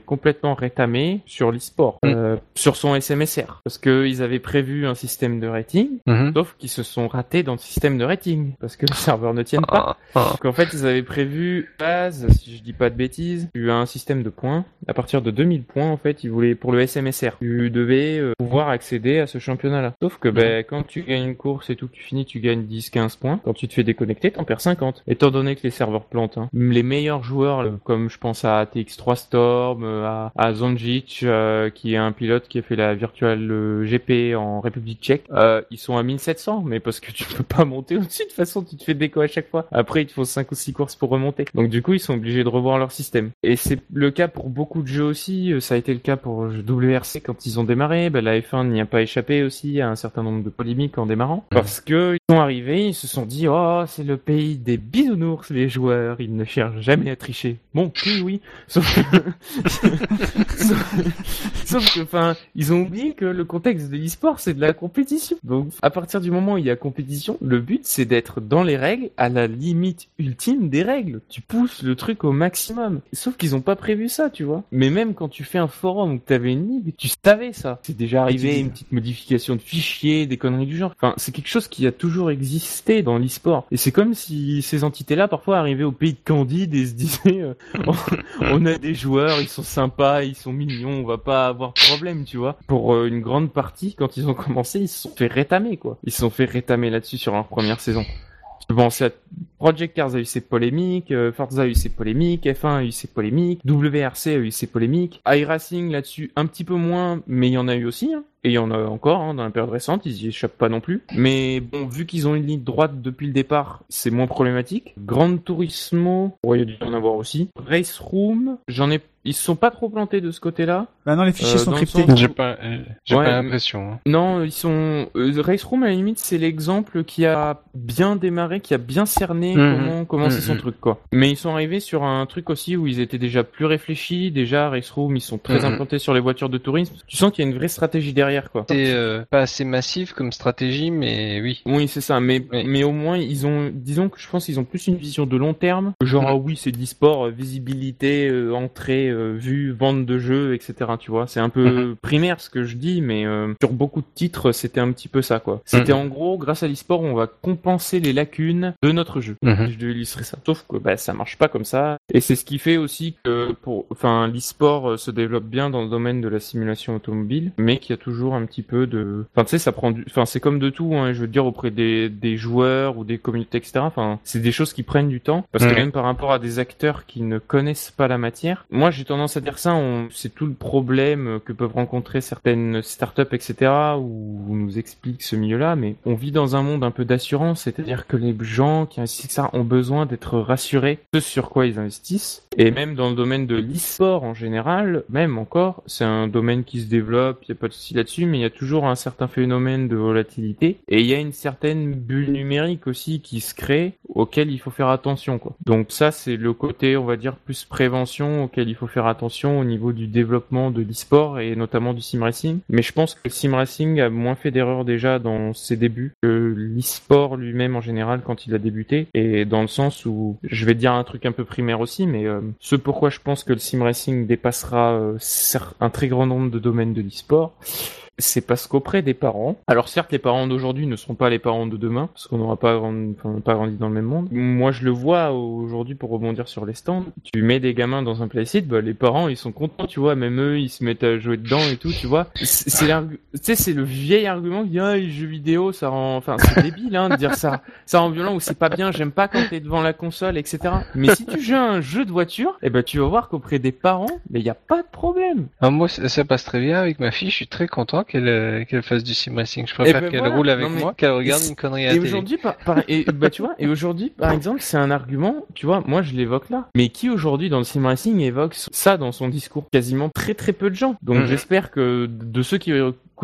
complètement rétamé sur l'e-sport, Mm. euh, sur son SMSR. Parce qu'ils avaient prévu un système de rating, Mhm. Sauf qu'ils se sont ratés dans le système de rating, parce que les serveurs ne tiennent pas. Ah, ah. Donc en fait, ils avaient prévu, base, si je dis pas de bêtises, tu as un système de points. À partir de 2000 points, en fait, ils voulaient, pour le SMSR, tu devais euh, pouvoir accéder à ce championnat-là. Sauf que, ben, quand tu gagnes une course et tout, que tu finis, tu gagnes 10, 15 points. Quand tu te fais déconnecter, t'en perds 50. Étant donné que les serveurs plantent, hein. Les meilleurs joueurs, euh, comme je pense à TX3 Storm, euh, à, à Zonjic, euh, qui est un pilote qui a fait la virtual GP en République tchèque, ils sont à 1700, mais parce que tu peux pas monter au-dessus, de toute façon, tu te fais déco à chaque fois. Après, il te faut 5 ou 6 courses pour remonter. Donc du coup, ils sont obligés de revoir leur système. Et c'est le cas pour beaucoup de jeux aussi, ça a été le cas pour WRC quand ils ont démarré, ben, la F1 n'y a pas échappé aussi à un certain nombre de polémiques en démarrant, parce que ils sont arrivés, ils se sont dit, oh, c'est le pays des bisounours, les joueurs, ils ne cherchent jamais à tricher. Bon, oui, oui, sauf que, sauf, que, enfin, ils ont oublié que le contexte de l'e-sport, c'est de la compétition. Donc, à partir du moment où il y a compétition, le but, c'est d'être dans les règles, à la limite ultime des règles. Tu pousses le truc au maximum. Sauf qu'ils ont pas prévu ça, tu vois. Mais même quand tu fais un forum où t'avais une ligue, tu savais ça. C'est déjà arrivé, une petite modification de fichier, des conneries du genre. Enfin, c'est quelque chose qui a toujours existé dans l'e-sport. Et c'est comme si ces entités-là, parfois, arrivaient au pays de Candide et se disaient, euh, on a des joueurs, ils sont sympas, ils sont mignons, on va pas avoir de problème, tu vois. Pour euh, une grande partie, quand ils ont commencé, ils se sont fait rétamer, quoi. Ils se sont fait rétamer là-dessus sur leur première saison. Tu peux à Project Cars a eu ses polémiques, euh, Forza a eu ses polémiques, F1 a eu ses polémiques, WRC a eu ses polémiques, iRacing là-dessus un petit peu moins, mais il y en a eu aussi, hein. Et il y en a encore hein, dans la période récente, ils y échappent pas non plus. Mais bon, vu qu'ils ont une ligne droite depuis le départ, c'est moins problématique. Grand Turismo, il y a en avoir aussi. Race Room, j'en ai ils se sont pas trop plantés de ce côté-là. Bah non, les fichiers Euh, sont cryptés. sens- J'ai pas, euh, j'ai Ouais, pas l'impression. hein. Non, ils sont euh, Race Room à la limite c'est l'exemple qui a bien démarré, qui a bien cerné Mhm. comment commencer son Mhm. truc quoi. Mais ils sont arrivés sur un truc aussi où ils étaient déjà plus réfléchis, déjà Race Room ils sont très Mhm. implantés sur les voitures de tourisme. Tu sens qu'il y a une vraie stratégie derrière quoi. C'est euh, pas assez massif comme stratégie, mais oui. Oui, c'est ça, mais, Oui. mais au moins, ils ont, disons que je pense qu'ils ont plus une vision de long terme. Genre, ah oui, c'est de l'e-sport, euh, visibilité, euh, entrée, euh, vue, vente de jeux, etc. Tu vois, c'est un peu Mhm. primaire ce que je dis, mais euh, sur beaucoup de titres, c'était un petit peu ça, quoi. C'était Mhm. en gros, grâce à l'e-sport, on va compenser les lacunes de notre jeu. Mhm. Je devais illustrer ça. Sauf que bah, ça marche pas comme ça. Et c'est ce qui fait aussi que pour, enfin, l'e-sport euh, se développe bien dans le domaine de la simulation automobile, mais qu'il y a toujours un petit peu de, enfin, tu sais, ça prend du, enfin, c'est comme de tout, hein, je veux dire, auprès des, des joueurs ou des communautés, etc. Enfin, c'est des choses qui prennent du temps. Parce que même par rapport à des acteurs qui ne connaissent pas la matière, moi, j'ai tendance à dire ça, c'est tout le problème que peuvent rencontrer certaines startups, etc., où on nous explique ce milieu-là, mais on vit dans un monde un peu d'assurance, c'est-à-dire que les gens qui investissent ça ont besoin d'être rassurés de ce sur quoi ils investissent. Et même dans le domaine de l'e-sport en général, même encore, c'est un domaine qui se développe, il n'y a pas de souci là-dessus, mais il y a toujours un certain phénomène de volatilité. Et il y a une certaine bulle numérique aussi qui se crée, auquel il faut faire attention. Donc ça, c'est le côté, on va dire, plus prévention auquel il faut faire attention au niveau du développement de l'e-sport et notamment du sim racing. Mais je pense que le sim racing a moins fait d'erreurs déjà dans ses débuts que l'e-sport lui-même en général quand il a débuté. Et dans le sens où, je vais dire un truc un peu primaire aussi, mais euh, ce pourquoi je pense que le sim racing dépassera euh, un très grand nombre de domaines de l'e-sport, c'est parce qu'auprès des parents, alors certes les parents d'aujourd'hui ne seront pas les parents de demain, parce qu'on n'aura pas, grandi dans le même monde. Moi je le vois aujourd'hui pour rebondir sur les stands, tu mets des gamins dans un playset, bah, les parents ils sont contents, tu vois, même eux ils se mettent à jouer dedans et tout, tu vois. C'est c'est le vieil argument qui dit ah, les jeux vidéo ça rend, enfin c'est débile hein, de dire ça, ça rend violent ou c'est pas bien, j'aime pas quand t'es devant la console, etc. Mais si tu joues à un jeu de voiture, eh ben tu vas voir qu'auprès des parents, mais il y a pas de problème. Ah, moi, ça passe très bien avec ma fille. Je suis très content qu'elle euh, qu'elle fasse du sim racing. Je préfère ben qu'elle voilà. roule avec Non, moi qu'elle regarde et une connerie à Et aujourd'hui, par, par- et, bah, tu vois, et aujourd'hui, par exemple, c'est un argument, tu vois, moi je l'évoque là. Mais qui aujourd'hui dans le sim racing évoque ça dans son discours? Quasiment très très peu de gens. Donc Mhm. j'espère que de ceux qui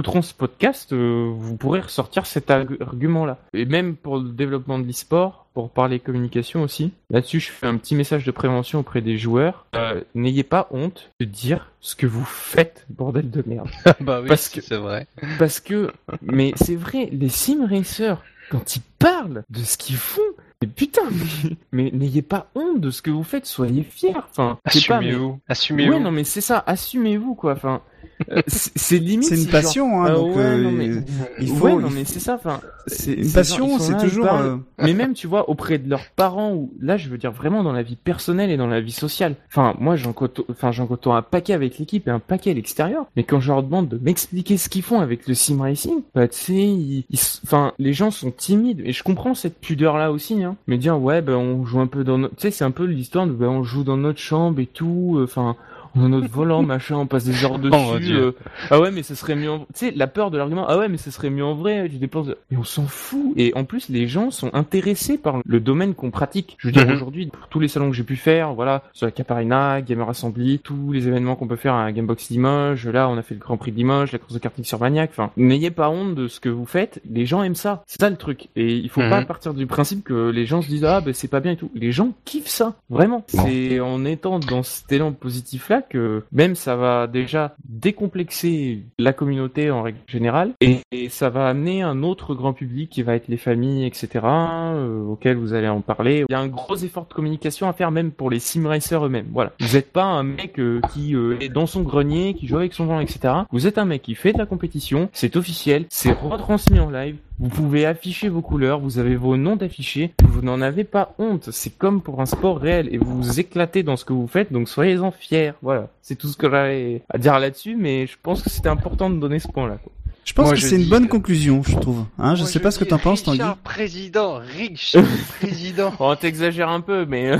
écouteront ce podcast, euh, vous pourrez ressortir cet argu- argument-là. Et même pour le développement de l'e-sport, pour parler communication aussi, là-dessus je fais un petit message de prévention auprès des joueurs. Euh, N'ayez pas honte de dire ce que vous faites, bordel de merde. bah oui, Parce que- c'est vrai. Parce que, mais c'est vrai, les sim racers, quand ils parlent de ce qu'ils font, mais putain, mais, mais n'ayez pas honte de ce que vous faites, soyez fiers. Enfin, pas, mais- Assumez-vous. Assumez-vous. Ouais, non, mais c'est ça, assumez-vous, quoi. Enfin, c'est c'est limite. C'est une passion, hein, donc euh, il Ouais, faut. non, mais c'est ça, enfin. c'est- Une passion, c'est là, toujours. euh, Mais même, tu vois, auprès de leurs parents, ou là, je veux dire vraiment dans la vie personnelle et dans la vie sociale. Enfin, moi, j'en côtoie, enfin, j'en côtoie un paquet avec l'équipe et un paquet à l'extérieur. Mais quand je leur demande de m'expliquer ce qu'ils font avec le sim racing, bah, tu sais, ils, enfin, les gens sont timides. Et je comprends cette pudeur-là aussi, hein. Mais dire, ouais, ben, on joue un peu dans notre, tu sais, c'est un peu l'histoire de, ben, on joue dans notre chambre et tout, euh, enfin, notre volant, machin, on passe des heures dessus. mon Dieu. euh, ah ouais, mais ce serait mieux en... Tu sais, la peur de l'argument, ah ouais, mais ce serait mieux en vrai, tu dépenses... Et on s'en fout. Et en plus, les gens sont intéressés par le domaine qu'on pratique. Je veux dire, Mhm. aujourd'hui, pour tous les salons que j'ai pu faire, voilà, sur la Caparina, Gamer Assembly, tous les événements qu'on peut faire à Gamebox Limoges, là, on a fait le Grand Prix de Limoges, la course de karting sur Maniac, enfin, n'ayez pas honte de ce que vous faites, les gens aiment ça. C'est ça le truc. Et il faut Mhm. pas partir du principe que les gens se disent, ah, ben, c'est pas bien et tout. Les gens kiffent ça. Vraiment. C'est en étant dans cet élan que même ça va déjà décomplexer la communauté en règle générale et, ça va amener un autre grand public qui va être les familles, etc., euh, vous allez en parler. Il y a un gros effort de communication à faire même pour les sim racers eux-mêmes. Voilà. Vous n'êtes pas un mec euh, qui euh, est dans son grenier, qui joue avec son volant, etc. Vous êtes un mec qui fait de la compétition, c'est officiel, c'est retransmis en live. Vous pouvez afficher vos couleurs, vous avez vos noms d'affichés, vous n'en avez pas honte. C'est comme pour un sport réel et vous vous éclatez dans ce que vous faites, donc soyez-en fiers. Voilà, c'est tout ce que j'avais à dire là-dessus, mais je pense que c'était important de donner ce point-là. quoi. Je pense Moi, que c'est une bonne que- conclusion, je trouve. Hein, je Moi, sais pas ce que t'en penses, Tanguy. Richard président, Richard président. On t'exagère un peu, mais euh,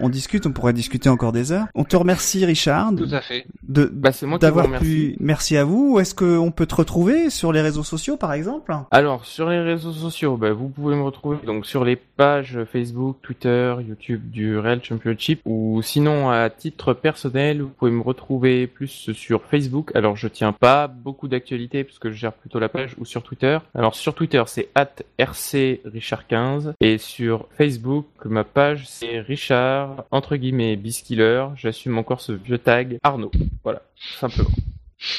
On discute, on pourrait discuter encore des heures. On te remercie, Richard, Tout à fait. de bah c'est moi qui vous d'avoir remercie. pu. Merci à vous. Est-ce qu'on peut te retrouver sur les réseaux sociaux, par exemple? Alors sur les réseaux sociaux, bah, vous pouvez me retrouver donc sur les pages Facebook, Twitter, YouTube du Real Championship ou sinon à titre personnel, vous pouvez me retrouver plus sur Facebook. Alors je tiens pas beaucoup d'actualités puisque je plutôt la page ou sur Twitter. Alors sur Twitter c'est @rcrichard15 et sur Facebook ma page c'est Richard entre guillemets Biskiller. J'assume encore ce vieux tag Arnaud. Voilà, simplement.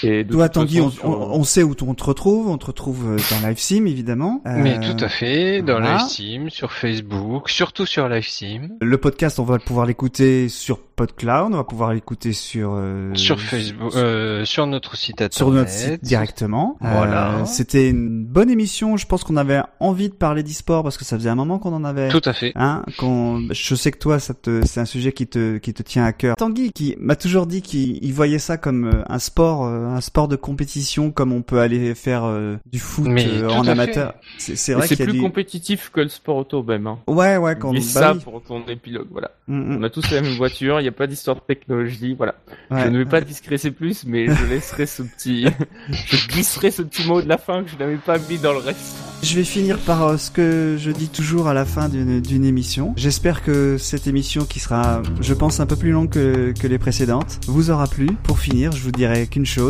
Et Toi, Tanguy, on, sur- on- on sait où on te retrouve. On te retrouve euh, dans LiveSim, évidemment. Mais Euh, tout à fait, dans voilà. LiveSim, sur Facebook, surtout sur LiveSim, Le podcast, on va pouvoir l'écouter sur PodCloud, on va pouvoir l'écouter sur euh, sur Facebook, euh, sur notre site internet. sur notre site directement. Voilà. Euh, C'était une bonne émission. Je pense qu'on avait envie de parler d'e-sport parce que ça faisait un moment qu'on en avait. Tout à fait. Hein, qu'on, je sais que toi, ça te, c'est un sujet qui te, qui te tient à cœur. Tanguy, qui m'a toujours dit qu'il il voyait ça comme un sport, euh, un sport de compétition, comme on peut aller faire euh, du foot Mais euh, en amateur. C'est, c'est vrai c'est qu'il a plus compétitif que le sport auto même. Hein. Ouais, ouais, quand bah ça oui. pour ton épilogue, voilà. Mm, mm, On a tous la même voiture, il n'y a pas d'histoire de technologie, voilà. ouais. Je ne vais pas discrécer plus, mais je laisserai ce petit, je glisserai ce petit mot de la fin que je n'avais pas mis dans le reste. Je vais finir par euh, ce que je dis toujours à la fin d'une d'une émission. J'espère que cette émission, qui sera, je pense, un peu plus longue que, que les précédentes, vous aura plu. Pour finir, je vous dirai qu'une chose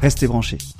restez branchés.